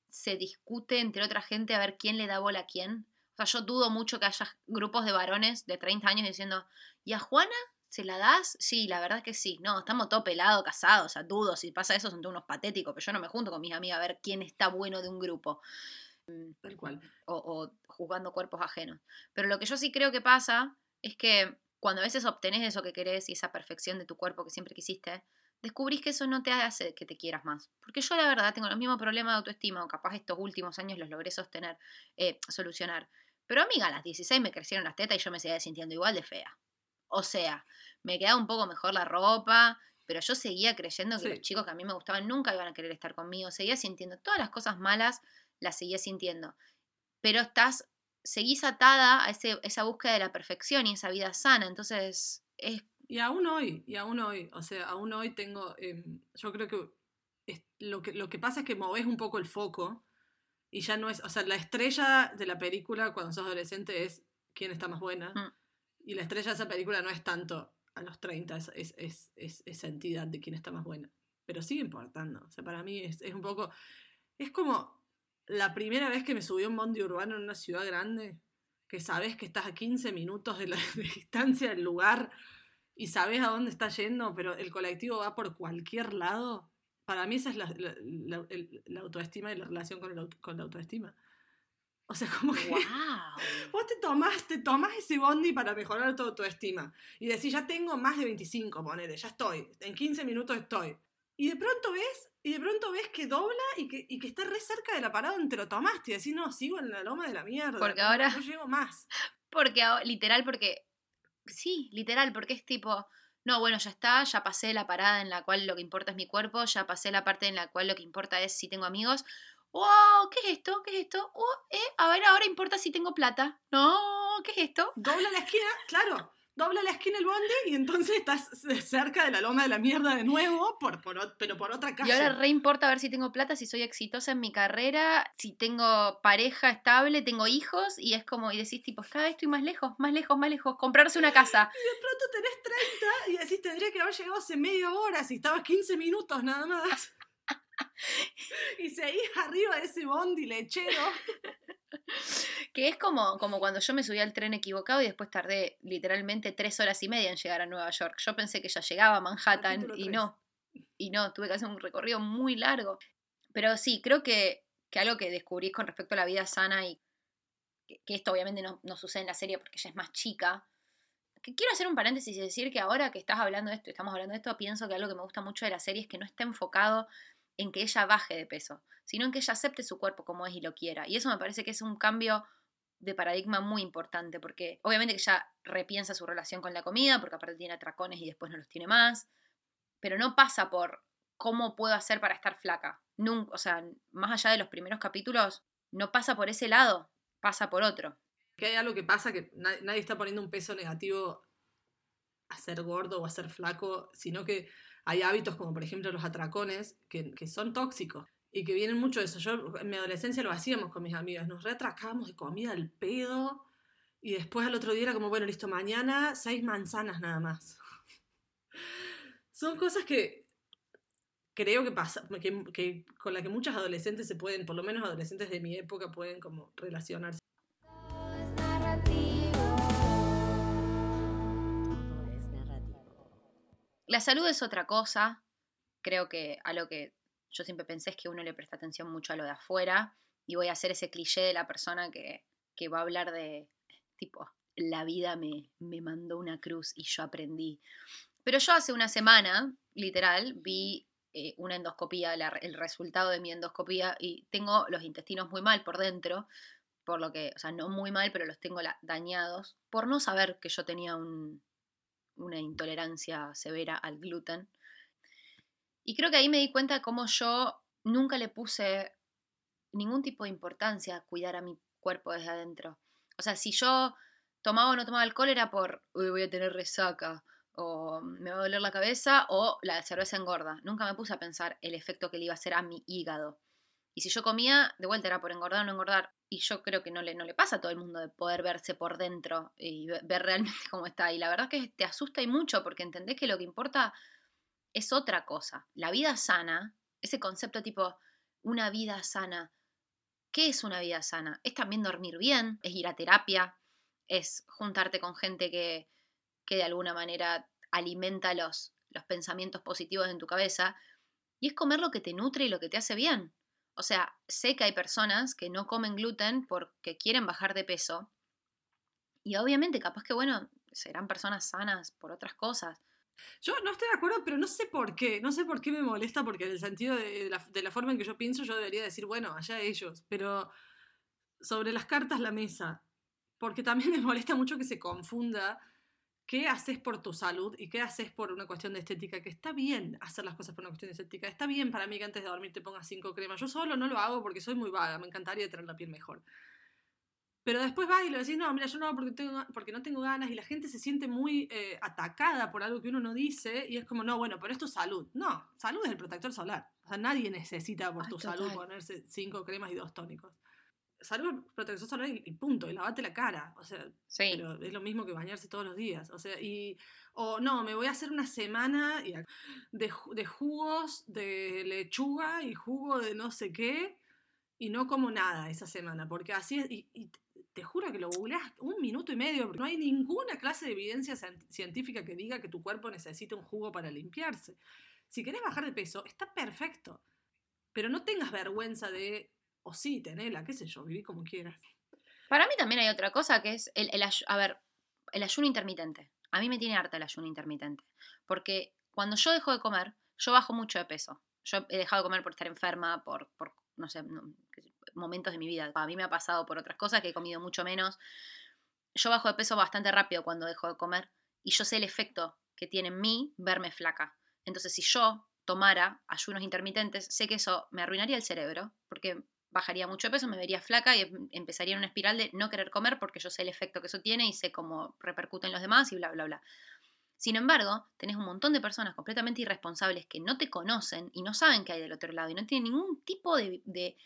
se discute entre otra gente a ver quién le da bola a quién. O sea, yo dudo mucho que haya grupos de varones de 30 años diciendo, ¿y a Juana se la das? Sí, la verdad que sí. No, estamos todo pelado, casados, o sea, dudo. Si pasa eso son todos unos patéticos, pero yo no me junto con mis amigas a ver quién está bueno de un grupo Tal cual. o, o juzgando cuerpos ajenos. Pero lo que yo sí creo que pasa es que cuando a veces obtenés eso que querés y esa perfección de tu cuerpo que siempre quisiste, descubrís que eso no te hace que te quieras más. Porque yo la verdad tengo los mismos problemas de autoestima, o capaz estos últimos años los logré sostener, eh, solucionar. Pero amiga, a las 16 me crecieron las tetas y yo me seguía sintiendo igual de fea. O sea, me quedaba un poco mejor la ropa, pero yo seguía creyendo que Sí. los chicos que a mí me gustaban nunca iban a querer estar conmigo. Seguía sintiendo todas las cosas malas, las seguía sintiendo. Pero estás, seguís atada a ese, esa búsqueda de la perfección y esa vida sana. Entonces, es Y aún hoy, y aún hoy, o sea, aún hoy tengo, em, yo creo que, es- lo que lo que pasa es que moves un poco el foco y ya no es, o sea, la estrella de la película cuando sos adolescente es quién está más buena Mm. y la estrella de esa película no es tanto a los 30, es, es, es, es esa entidad de quién está más buena, pero sigue importando, o sea, para mí es, es un poco, es como la primera vez que me subí a un bondi urbano en una ciudad grande, que sabes que estás a 15 minutos de la de distancia del lugar y sabes a dónde está yendo, pero el colectivo va por cualquier lado, para mí esa es la, la- la- la autoestima y la relación con, el con la autoestima. O sea, como que ¡Wow! vos te tomás, te tomás ese bondi para mejorar tu autoestima y decís, ya tengo más de 25, ponele, ya estoy, en 15 minutos estoy. Y de pronto ves, y de pronto ves que dobla y que, y que está re cerca de la parada donde te lo tomaste y decís, no, sigo en la loma de la mierda. Porque ahora- No llego más. Porque, literal, porque. Sí, literal, porque es tipo. No, bueno, ya está, ya pasé la parada en la cual lo que importa es mi cuerpo, ya pasé la parte en la cual lo que importa es si tengo amigos. ¡Wow! ¿Qué es esto? ¿Qué es esto? Oh, eh, a ver, ahora importa si tengo plata. No, ¿qué es esto? dobla la esquina, claro, dobla la esquina el bondi y entonces estás cerca de la loma de la mierda de nuevo, por, por pero por otra Y calle. ahora re importa ver si tengo plata, si soy exitosa en mi carrera, si tengo pareja estable, tengo hijos, y es como, y decís tipo, cada vez estoy más lejos, más lejos, más lejos, comprarse una casa. Y de pronto tenés 30 y decís, tendría que haber llegado hace media hora si estabas 15 minutos nada más. Y seguís arriba de ese bondi lechero. Que es como, como cuando yo me subí al tren equivocado y después tardé literalmente tres horas y media en llegar a Nueva York. Yo pensé que ya llegaba a Manhattan y no. Y no, tuve que hacer un recorrido muy largo. Pero sí, creo que, que algo que descubrís con respecto a la vida sana y que, que esto obviamente no, no sucede en la serie porque ella es más chica. Que quiero hacer un paréntesis y decir que ahora que estás hablando de esto, estamos hablando de esto, pienso que algo que me gusta mucho de la serie es que no está enfocado en que ella baje de peso, sino en que ella acepte su cuerpo como es y lo quiera. Y eso me parece que es un cambio de paradigma muy importante, porque obviamente que ella repiensa su relación con la comida, porque aparte tiene atracones y después no los tiene más, pero no pasa por cómo puedo hacer para estar flaca. Nunca, o sea, más allá de los primeros capítulos, no pasa por ese lado, pasa por otro. Que hay algo que pasa que na- nadie está poniendo un peso negativo a ser gordo o a ser flaco, sino que hay hábitos como por ejemplo los atracones que, que son tóxicos y que vienen mucho de eso. Yo en mi adolescencia lo hacíamos con mis amigas, nos reatracábamos de comida al pedo y después al otro día era como, bueno, listo, mañana seis manzanas nada más. Son cosas que creo que pasa, que, que con las que muchas adolescentes se pueden, por lo menos adolescentes de mi época, pueden como relacionarse. La salud es otra cosa. Creo que a lo que yo siempre pensé es que uno le presta atención mucho a lo de afuera y voy a hacer ese cliché de la persona que, que va a hablar de, tipo, la vida me, me mandó una cruz y yo aprendí. Pero yo hace una semana, literal, vi eh, una endoscopía, el resultado de mi endoscopía y tengo los intestinos muy mal por dentro, por lo que, o sea, no muy mal, pero los tengo dañados, por no saber que yo tenía un, una intolerancia severa al gluten. Y creo que ahí me di cuenta de cómo yo nunca le puse ningún tipo de importancia a cuidar a mi cuerpo desde adentro. O sea, si yo tomaba o no tomaba alcohol era por, uy, voy a tener resaca, o me va a doler la cabeza, o la cerveza engorda. Nunca me puse a pensar el efecto que le iba a hacer a mi hígado. Y si yo comía, de vuelta era por engordar o no engordar. Y yo creo que no le, no le pasa a todo el mundo de poder verse por dentro y ve- ver realmente cómo está. Y la verdad es que te asusta y mucho porque entendés que lo que importa es otra cosa. La vida sana, ese concepto tipo una vida sana. ¿Qué es una vida sana? Es también dormir bien, es ir a terapia, es juntarte con gente que, que de alguna manera alimenta los, los pensamientos positivos en tu cabeza y es comer lo que te nutre y lo que te hace bien. O sea, sé que hay personas que no comen gluten porque quieren bajar de peso y obviamente capaz que, bueno, serán personas sanas por otras cosas. Yo no estoy de acuerdo, pero no sé por qué. No sé por qué me molesta, porque en el sentido de la, de la forma en que yo pienso, yo debería decir, bueno, allá ellos. Pero sobre las cartas, la mesa. Porque también me molesta mucho que se confunda qué haces por tu salud y qué haces por una cuestión de estética. Que está bien hacer las cosas por una cuestión de estética. Está bien para mí que antes de dormir te pongas cinco cremas. Yo solo no lo hago porque soy muy vaga. Me encantaría tener la piel mejor. Pero después vas y lo decís, no, mira, yo no hago porque, tengo, porque no tengo ganas y la gente se siente muy eh, atacada por algo que uno no dice y es como, no, bueno, pero es tu salud. No, salud es el protector solar. O sea, nadie necesita por Ay, tu total. salud ponerse cinco cremas y dos tónicos. El protector solar y, punto, y lavate la cara. O sea, Sí. pero es lo mismo que bañarse todos los días. O sea, y. O no, me voy a hacer una semana de, de jugos de lechuga y jugo de no sé qué. Y no como nada esa semana. Porque así es. Y, y te juro que lo googleas un minuto y medio. Porque no hay ninguna clase de evidencia cien- científica que diga que tu cuerpo necesita un jugo para limpiarse. Si querés bajar de peso, está perfecto. Pero no tengas vergüenza de. O sí, tenela, qué sé yo, viví como quieras. Para mí también hay otra cosa que es el, el a ver, el ayuno intermitente. A mí me tiene harta el ayuno intermitente. Porque cuando yo dejo de comer, yo bajo mucho de peso. Yo he dejado de comer por estar enferma, por, por no sé, momentos de mi vida. A mí me ha pasado por otras cosas que he comido mucho menos. Yo bajo de peso bastante rápido cuando dejo de comer y yo sé el efecto que tiene en mí verme flaca. Entonces, si yo tomara ayunos intermitentes, sé que eso me arruinaría el cerebro, porque bajaría mucho peso, me vería flaca y em- empezaría en una espiral de no querer comer porque yo sé el efecto que eso tiene y sé cómo repercute en los demás y bla, bla, bla. Sin embargo, tenés un montón de personas completamente irresponsables que no te conocen y no saben qué hay del otro lado y no tienen ningún tipo de,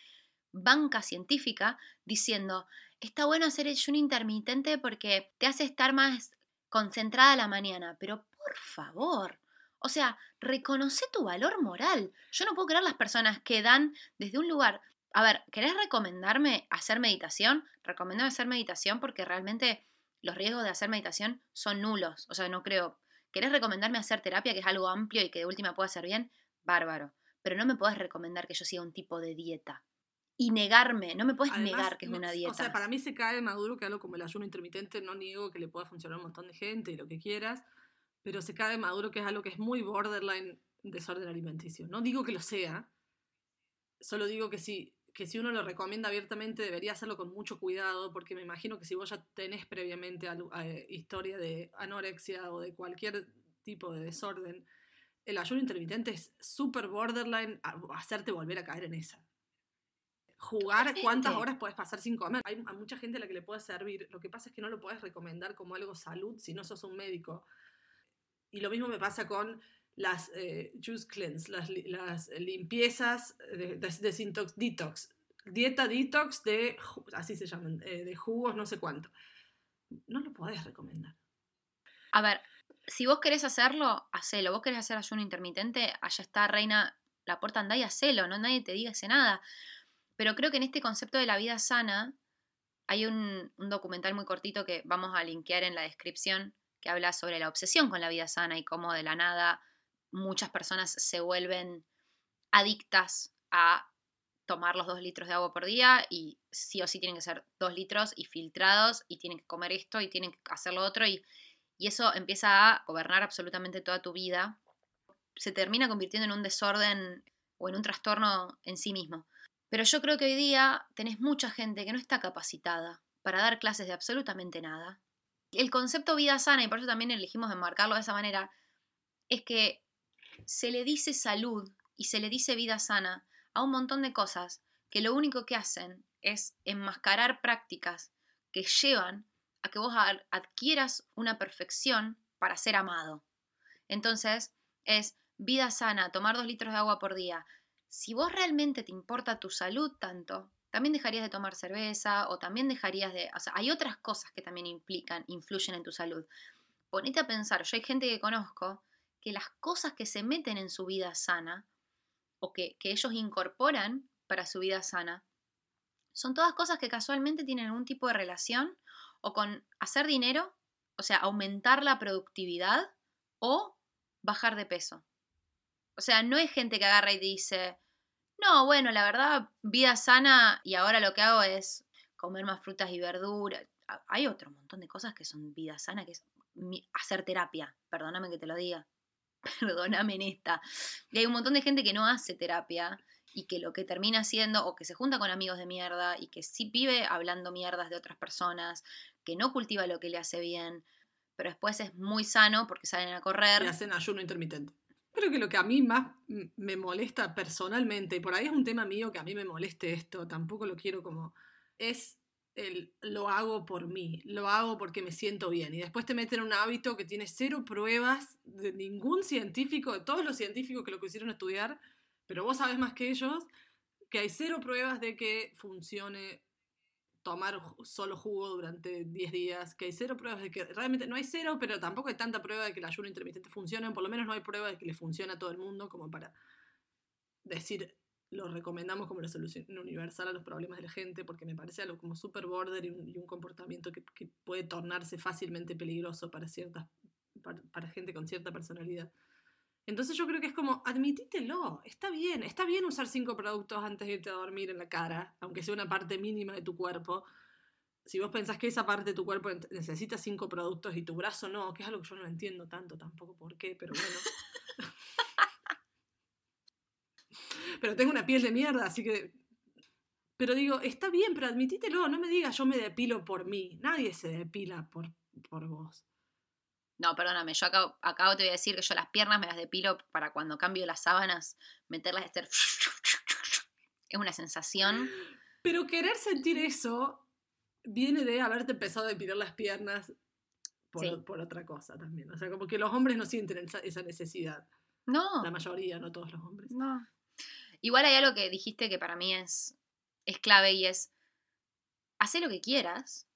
banca científica diciendo, está bueno hacer el ayuno intermitente porque te hace estar más concentrada la mañana, pero por favor, o sea, reconoce tu valor moral. Yo no puedo creer las personas que dan desde un lugar, a ver, ¿querés recomendarme hacer meditación? Recomendame hacer meditación porque realmente los riesgos de hacer meditación son nulos, o sea, no creo. ¿Querés recomendarme hacer terapia, que es algo amplio y que de última pueda hacer bien? Bárbaro. Pero no me podés recomendar que yo siga un tipo de dieta. Y negarme, no me puedes Además, negar que es una dieta. O sea, para mí se cae maduro que algo como el ayuno intermitente, no niego que le pueda funcionar a un montón de gente y lo que quieras, pero se cae maduro que es algo que es muy borderline desorden alimenticio. No digo que lo sea, solo digo que si, que si uno lo recomienda abiertamente debería hacerlo con mucho cuidado, porque me imagino que si vos ya tenés previamente eh, historia de anorexia o de cualquier tipo de desorden, el ayuno intermitente es súper borderline a- hacerte volver a caer en esa. Jugar cuántas horas puedes pasar sin comer. Hay a mucha gente a la que le puede servir. Lo que pasa es que no lo puedes recomendar como algo salud si no sos un médico. Y lo mismo me pasa con las eh, juice cleanse, las, li- las limpiezas, de, de- detox, dieta detox de, así se llaman, eh, de jugos, no sé cuánto. No lo podés recomendar. A ver, si vos querés hacerlo, hacelo. Vos querés hacer ayuno intermitente, allá está, reina, la puerta andá y hacelo, no nadie te diga ese nada. Pero creo que en este concepto de la vida sana hay un, un documental muy cortito que vamos a linkear en la descripción que habla sobre la obsesión con la vida sana y cómo de la nada muchas personas se vuelven adictas a tomar los dos litros de agua por día y sí o sí tienen que ser dos litros y filtrados y tienen que comer esto y tienen que hacer lo otro y, y eso empieza a gobernar absolutamente toda tu vida. Se termina convirtiendo en un desorden o en un trastorno en sí mismo. Pero yo creo que hoy día tenés mucha gente que no está capacitada para dar clases de absolutamente nada. El concepto vida sana, y por eso también elegimos enmarcarlo de esa manera, es que se le dice salud y se le dice vida sana a un montón de cosas que lo único que hacen es enmascarar prácticas que llevan a que vos adquieras una perfección para ser amado. Entonces, es vida sana, tomar dos litros de agua por día. Si vos realmente te importa tu salud tanto, también dejarías de tomar cerveza o también dejarías de... O sea, hay otras cosas que también implican, influyen en tu salud. Ponete a pensar, yo hay gente que conozco que las cosas que se meten en su vida sana o que, que ellos incorporan para su vida sana, son todas cosas que casualmente tienen algún tipo de relación o con hacer dinero, o sea, aumentar la productividad o bajar de peso. O sea, no es gente que agarra y dice, no, bueno, la verdad, vida sana y ahora lo que hago es comer más frutas y verduras. Hay otro montón de cosas que son vida sana, que es hacer terapia, perdóname que te lo diga, perdóname en esta. Y hay un montón de gente que no hace terapia y que lo que termina haciendo, o que se junta con amigos de mierda y que sí vive hablando mierdas de otras personas, que no cultiva lo que le hace bien, pero después es muy sano porque salen a correr. y hacen ayuno intermitente. Creo que lo que a mí más me molesta personalmente, y por ahí es un tema mío que a mí me moleste esto, tampoco lo quiero como, es el lo hago por mí, lo hago porque me siento bien. Y después te meten en un hábito que tiene cero pruebas de ningún científico, de todos los científicos que lo quisieron estudiar, pero vos sabes más que ellos, que hay cero pruebas de que funcione tomar solo jugo durante 10 días, que hay cero pruebas de que realmente no hay cero, pero tampoco hay tanta prueba de que el ayuno intermitente funcione, por lo menos no hay prueba de que le funcione a todo el mundo como para decir lo recomendamos como la solución universal a los problemas de la gente, porque me parece algo como super border y un, y un comportamiento que, que puede tornarse fácilmente peligroso para ciertas para, para gente con cierta personalidad. Entonces yo creo que es como, admitítelo, está bien, está bien usar cinco productos antes de irte a dormir en la cara, aunque sea una parte mínima de tu cuerpo. Si vos pensás que esa parte de tu cuerpo necesita cinco productos y tu brazo no, que es algo que yo no entiendo tanto tampoco por qué, pero bueno. pero tengo una piel de mierda, así que... Pero digo, está bien, pero admitítelo, no me digas yo me depilo por mí. Nadie se depila por, por vos. No, perdóname, yo acá, acá te voy a decir que yo las piernas me las depilo para cuando cambio las sábanas, meterlas de estar... Es una sensación. Pero querer sentir eso viene de haberte empezado a depilar las piernas por, Sí. por otra cosa también. O sea, como que los hombres no sienten esa, esa necesidad. No, La mayoría, no todos los hombres. no. Igual hay algo que dijiste que para mí es, es clave y es, hacer lo que quieras,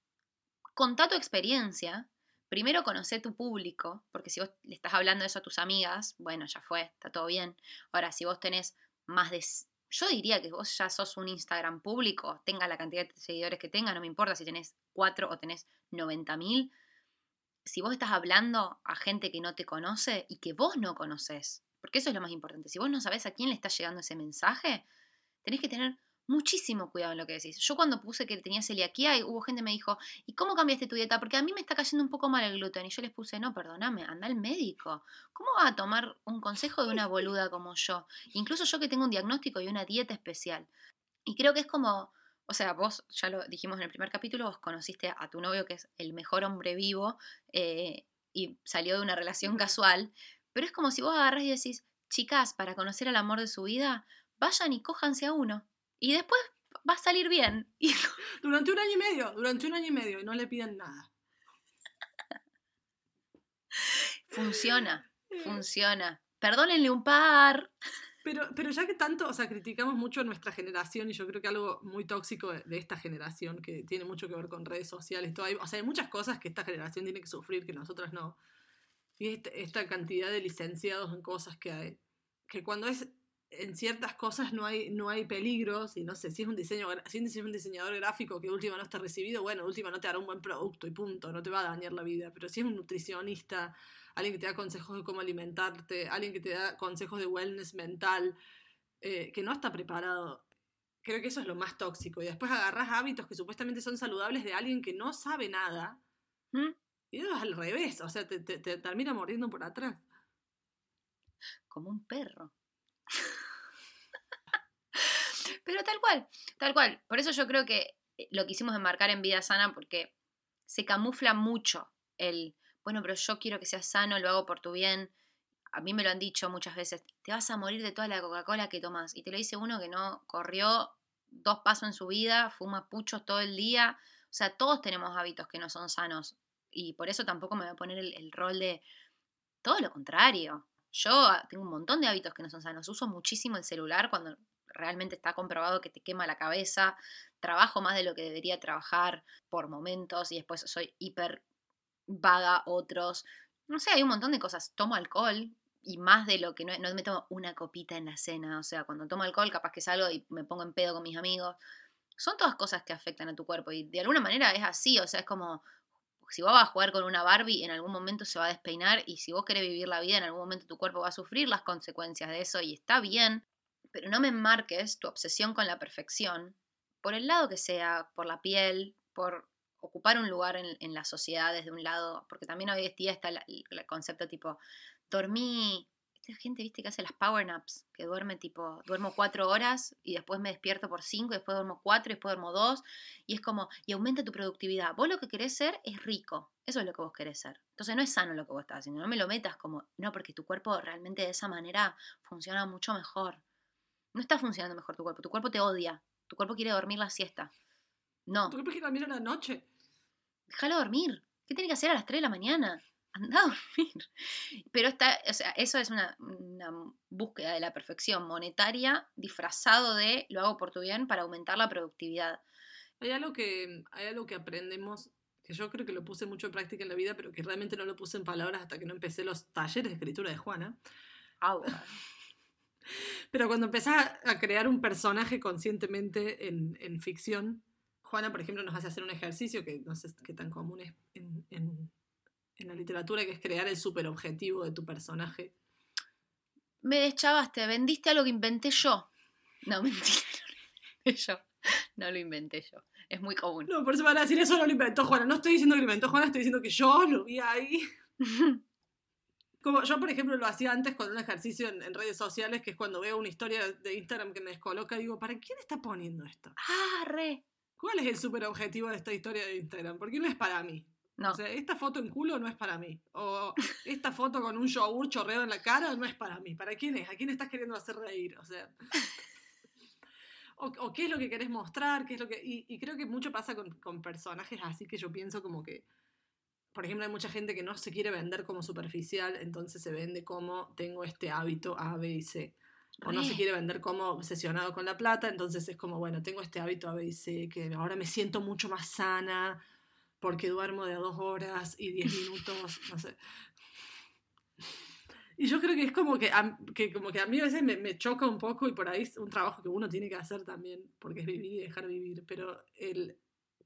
contá tu experiencia, primero conoce tu público, porque si vos le estás hablando eso a tus amigas, bueno, ya fue, está todo bien. Ahora, si vos tenés más de... Yo diría que vos ya sos un Instagram público, tenga la cantidad de seguidores que tenga, no me importa si tenés 4 o tenés 90 mil. Si vos estás hablando a gente que no te conoce y que vos no conoces, porque eso es lo más importante, si vos no sabés a quién le está llegando ese mensaje, tenés que tener muchísimo cuidado en lo que decís. Yo cuando puse que tenía celiaquía, hubo gente que me dijo, ¿y cómo cambiaste tu dieta? Porque a mí me está cayendo un poco mal el gluten. Y yo les puse, no, perdóname, anda al médico. ¿Cómo vas a tomar un consejo de una boluda como yo? Incluso yo que tengo un diagnóstico y una dieta especial. Y creo que es como, o sea, vos, ya lo dijimos en el primer capítulo, vos conociste a tu novio que es el mejor hombre vivo eh, y salió de una relación casual, Pero es como si vos agarras y decís, chicas, para conocer el amor de su vida, vayan y cójanse a uno. Y después va a salir bien. Y Durante un año y medio, durante un año y medio, y no le piden nada. funciona, funciona. Perdónenle un par. Pero, pero ya que tanto, o sea, criticamos mucho a nuestra generación, y yo creo que algo muy tóxico de, de esta generación, que tiene mucho que ver con redes sociales, todo, hay- o sea, hay muchas cosas que esta generación tiene que sufrir que nosotras no. Y este- esta cantidad de licenciados en cosas que hay, que cuando es en ciertas cosas no hay, no hay peligros, y no sé, si es un diseño, si es un diseñador gráfico que última no está recibido, bueno, última no te hará un buen producto y punto, no te va a dañar la vida, pero si es un nutricionista, alguien que te da consejos de cómo alimentarte, alguien que te da consejos de wellness mental, eh, que no está preparado. Creo que eso es lo más tóxico. Y después agarras hábitos que supuestamente son saludables de alguien que no sabe nada. ¿Mm? Y es al revés, o sea, te, te- te termina mordiendo por atrás. como un perro. Pero tal cual, tal cual. Por eso yo creo que eh, lo quisimos enmarcar en vida sana porque se camufla mucho el, bueno, pero yo quiero que seas sano, lo hago por tu bien. A mí me lo han dicho muchas veces, te vas a morir de toda la Coca-Cola que tomas. Y te lo dice uno que no corrió dos pasos en su vida, fuma puchos todo el día. O sea, todos tenemos hábitos que no son sanos. Y por eso tampoco me voy a poner el, rol de todo lo contrario. Yo ah, tengo un montón de hábitos que no son sanos. Uso muchísimo el celular cuando realmente está comprobado que te quema la cabeza. Trabajo más de lo que debería trabajar por momentos y después soy hiper vaga otros. No sé, hay un montón de cosas. Tomo alcohol y más de lo que no, no me tomo una copita en la cena. O sea, cuando tomo alcohol capaz que salgo y me pongo en pedo con mis amigos. Son todas cosas que afectan a tu cuerpo y de alguna manera es así. O sea, es como si vos vas a jugar con una Barbie, en algún momento se va a despeinar y si vos querés vivir la vida, en algún momento tu cuerpo va a sufrir las consecuencias de eso y está bien, pero no me enmarques tu obsesión con la perfección por el lado que sea, por la piel, por ocupar un lugar en, la sociedad desde un lado, porque también hoy en día está el concepto tipo, dormí, esta gente, viste, que hace las power naps, que duerme tipo, duermo cuatro horas y después me despierto por cinco, y después duermo cuatro, y después duermo dos, y es como, y aumenta tu productividad. Vos lo que querés ser es rico, eso es lo que vos querés ser. Entonces no es sano lo que vos estás haciendo, no me lo metas como, no, porque tu cuerpo realmente de esa manera funciona mucho mejor. No está funcionando mejor tu cuerpo, tu cuerpo te odia, tu cuerpo quiere dormir la siesta. No, ¿Tú crees que también a la noche? déjalo dormir. ¿Qué tiene que hacer a las 3 de la mañana? Anda a dormir. Pero está, o sea, eso es una, una búsqueda de la perfección monetaria disfrazado de lo hago por tu bien para aumentar la productividad. Hay algo que, hay algo que aprendemos, que yo creo que lo puse mucho en práctica en la vida, pero que realmente no lo puse en palabras hasta que no empecé los talleres de escritura de Juana. Agua. Pero cuando empezás a a crear un personaje conscientemente en, en ficción, Juana, por ejemplo, nos hace hacer un ejercicio que no sé qué tan común es en, en- en la literatura, que es crear el superobjetivo de tu personaje. Me deschavaste, vendiste algo que inventé yo. No, mentira, no lo inventé yo. No lo inventé yo. Es muy común. No, por eso van a decir, eso no lo inventó Juana. No estoy diciendo que lo inventó Juana, estoy diciendo que yo lo vi ahí. Como yo, por ejemplo, lo hacía antes con un ejercicio en, en redes sociales, que es cuando veo una historia de Instagram que me descoloca, digo, ¿para quién está poniendo esto? ah, re. ¿Cuál es el superobjetivo de esta historia de Instagram? Porque no es para mí. No, O sea, esta foto en culo no es para mí. O esta foto con un yogur chorreado en la cara no es para mí. ¿Para quién es? ¿A quién estás queriendo hacer reír? O sea. O, o qué es lo que querés mostrar, qué es lo que. Y, y creo que mucho pasa con, con personajes así que yo pienso como que. Por ejemplo, hay mucha gente que no se quiere vender como superficial, entonces se vende como tengo este hábito A, B y C. O no se Re. quiere vender como obsesionado con la plata, entonces es como, bueno, tengo este hábito A, B y C, que ahora me siento mucho más sana, porque duermo de dos horas y diez minutos, no sé. Y yo creo que es como que a, que como que a mí a veces me, me choca un poco y por ahí es un trabajo que uno tiene que hacer también, porque es vivir y dejar vivir, pero el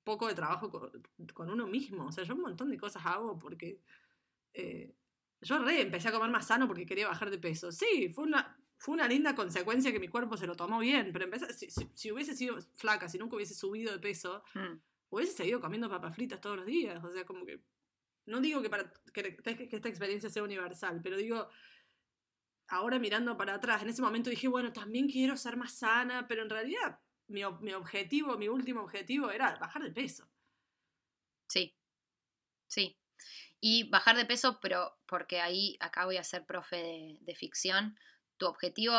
poco de trabajo con, con uno mismo, o sea, yo un montón de cosas hago porque eh, yo re empecé a comer más sano porque quería bajar de peso. Sí, fue una, fue una linda consecuencia que mi cuerpo se lo tomó bien, pero empecé, si, si- si hubiese sido flaca, si nunca hubiese subido de peso, Mm. Hubiese seguido comiendo papas fritas todos los días. O sea, como que. No digo que, esta experiencia sea universal, pero digo. Ahora mirando para atrás, en ese momento dije, bueno, también quiero ser más sana, pero en realidad mi, ob- mi objetivo, mi último objetivo era bajar de peso. Sí, sí. Y bajar de peso, pero porque ahí acá voy a ser profe de, de ficción. Tu objetivo,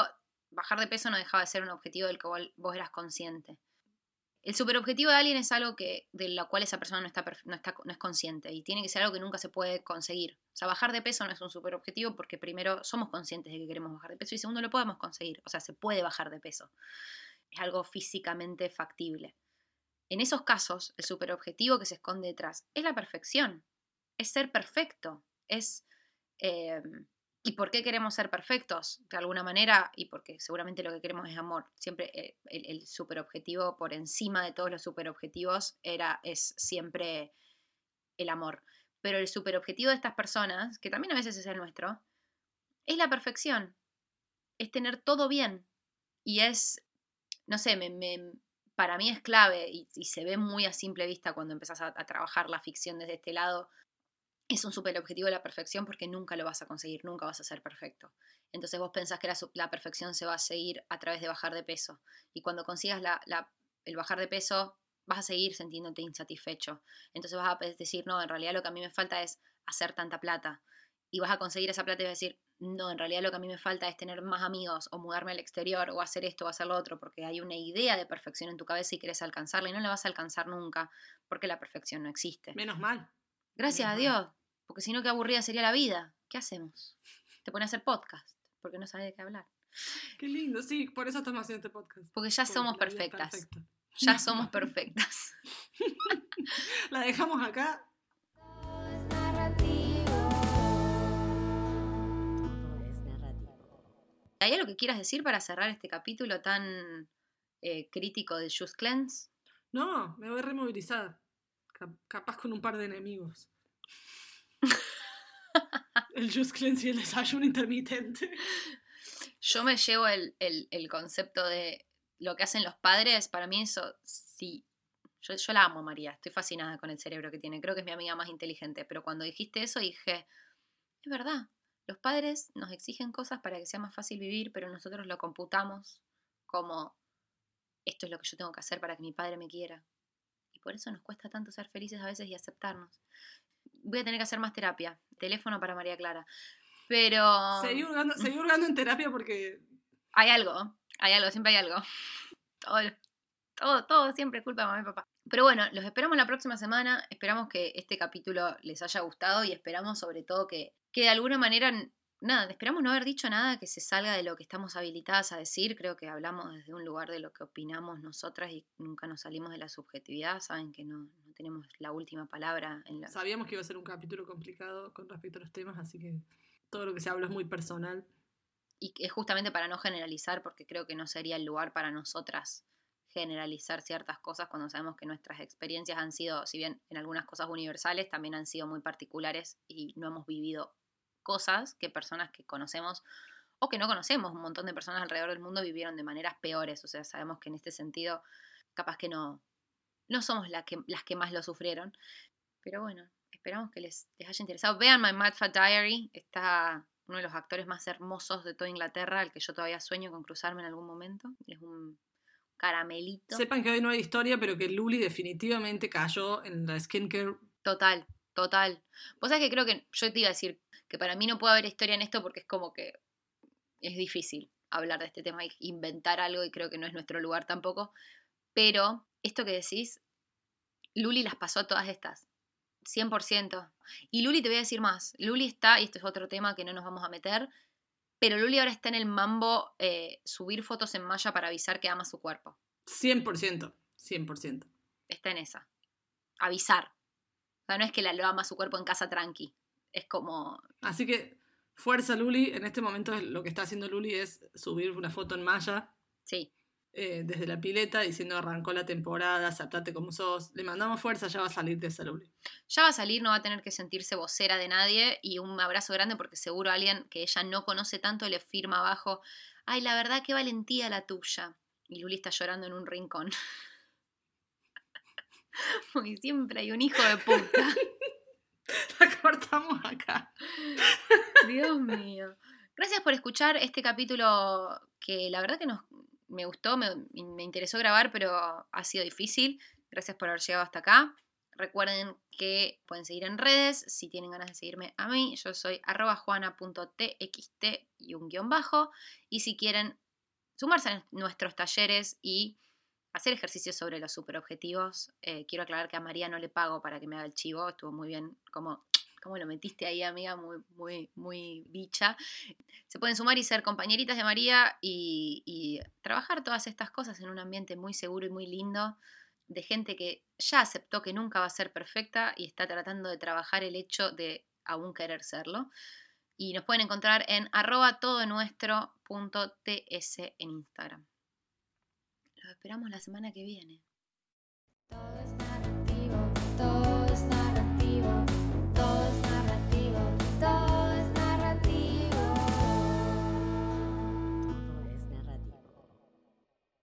bajar de peso no dejaba de ser un objetivo del que vos- vos eras consciente. El superobjetivo de alguien es algo que, de lo cual esa persona no, está, no, está, no es consciente y tiene que ser algo que nunca se puede conseguir. O sea, bajar de peso no es un superobjetivo porque primero somos conscientes de que queremos bajar de peso y segundo lo podemos conseguir. O sea, se puede bajar de peso. Es algo físicamente factible. En esos casos, el superobjetivo que se esconde detrás es la perfección, es ser perfecto, es... eh, ¿Y por qué queremos ser perfectos? De alguna manera, y porque seguramente lo que queremos es amor. Siempre eh, el, superobjetivo por encima de todos los superobjetivos era, es siempre el amor. Pero el superobjetivo de estas personas, que también a veces es el nuestro, es la perfección. Es tener todo bien. Y es, no sé, me, me- para mí es clave y, y se ve muy a simple vista cuando empezás a, a trabajar la ficción desde este lado. Es un superobjetivo de la perfección porque nunca lo vas a conseguir, nunca vas a ser perfecto. Entonces vos pensás que la, perfección se va a seguir a través de bajar de peso. Y cuando consigas la- la- el bajar de peso, vas a seguir sintiéndote insatisfecho. Entonces vas a decir, no, en realidad lo que a mí me falta es hacer tanta plata. Y vas a conseguir esa plata y vas a decir, no, en realidad lo que a mí me falta es tener más amigos o mudarme al exterior o hacer esto o hacer lo otro, porque hay una idea de perfección en tu cabeza y quieres alcanzarla y no la vas a alcanzar nunca, porque la perfección no existe. Menos mal. Gracias a mal. Porque si no, qué aburrida sería la vida. ¿Qué hacemos? Te pones a hacer podcast, porque no sabes de qué hablar. Qué lindo, sí, por eso estamos haciendo este podcast. Porque ya porque somos perfectas. perfecta. Ya somos perfectas. La dejamos acá. Todo es narrativo. Todo es narrativo. ¿Hay algo que quieras decir para cerrar este capítulo tan eh, crítico del Just Cleanse? No, me voy a removilizar. Cap- capaz con un par de enemigos. el Just Cleanse y el desayuno intermitente. Yo me llevo el, el- el concepto de lo que hacen los padres. Para mí eso, sí. Yo, yo la amo, María. Estoy fascinada con el cerebro que tiene. Creo que es mi amiga más inteligente. Pero cuando dijiste eso dije, es verdad. Los padres nos exigen cosas para que sea más fácil vivir, pero nosotros lo computamos como esto es lo que yo tengo que hacer para que mi padre me quiera. Y por eso nos cuesta tanto ser felices a veces y aceptarnos. Voy a tener que hacer más terapia. Teléfono para María Clara. Pero... Seguí hurgando, seguí hurgando en terapia porque Hay algo, hay algo, siempre hay algo. Todo, todo, todo siempre culpa de mamá y papá. Pero bueno, los esperamos la próxima semana. Esperamos que este capítulo les haya gustado y esperamos sobre todo que, que de alguna manera, nada, esperamos no haber dicho nada que se salga de lo que estamos habilitadas a decir. Creo que hablamos desde un lugar de lo que opinamos nosotras y nunca nos salimos de la subjetividad. Saben que no, no tenemos la última palabra en la... sabíamos que iba a ser un capítulo complicado con respecto a los temas, así que todo lo que se habla es muy personal. y es justamente para no generalizar, porque creo que no sería el lugar para nosotras generalizar ciertas cosas cuando sabemos que nuestras experiencias han sido, si bien en algunas cosas universales, también han sido muy particulares y no hemos vivido cosas que personas que conocemos o que no conocemos, un montón de personas alrededor del mundo vivieron de maneras peores, o sea, sabemos que en este sentido capaz que no, no somos la que, las que más lo sufrieron, pero bueno, esperamos que les, les haya interesado. Vean My Mad Fat Diary, está uno de los actores más hermosos de toda Inglaterra, el que yo todavía sueño con cruzarme en algún momento. Es un caramelito. Sepan que hoy no hay historia, pero que Luli definitivamente cayó en la skincare. Total, total. Vos sabés que creo que yo te iba a decir que para mí no puede haber historia en esto porque es como que es difícil hablar de este tema y inventar algo y creo que no es nuestro lugar tampoco. Pero esto que decís, Luli las pasó a todas estas. 100%. Y Luli te voy a decir más. Luli está, y esto es otro tema que no nos vamos a meter, pero Luli ahora está en el mambo eh, subir fotos en malla para avisar que ama su cuerpo. 100%. 100%. Está en esa. Avisar. O sea, no es que la lo ama su cuerpo en casa tranqui. Es como, Así que, fuerza Luli. En este momento lo que está haciendo Luli es subir una foto en malla sí, eh, desde la pileta diciendo arrancó la temporada, aceptate como sos. Le mandamos fuerza, ya va a salir de esa Luli. Ya va a salir, no va a tener que sentirse vocera de nadie y un abrazo grande porque seguro alguien que ella no conoce tanto le firma abajo, ay, la verdad qué valentía la tuya. Y Luli está llorando en un rincón. Porque siempre hay un hijo de puta. La cortamos acá. Dios mío. Gracias por escuchar este capítulo que la verdad que nos, me gustó, me, me interesó grabar, pero ha sido difícil. Gracias por haber llegado hasta acá. Recuerden que pueden seguir en redes, si tienen ganas de seguirme a mí, yo soy arroba juana.txt y un guion bajo. Y si quieren sumarse a nuestros talleres y hacer ejercicios sobre los superobjetivos, eh, quiero aclarar que a María no le pago para que me haga el chivo, estuvo muy bien como... ¿Cómo lo metiste ahí, amiga? Muy, muy, muy bicha. Se pueden sumar y ser compañeritas de María y, trabajar todas estas cosas en un ambiente muy seguro y muy lindo de gente que ya aceptó que nunca va a ser perfecta y está tratando de trabajar el hecho de aún querer serlo. Y nos pueden encontrar en arroba todonuestro.ts en Instagram. Esperamos la semana que viene.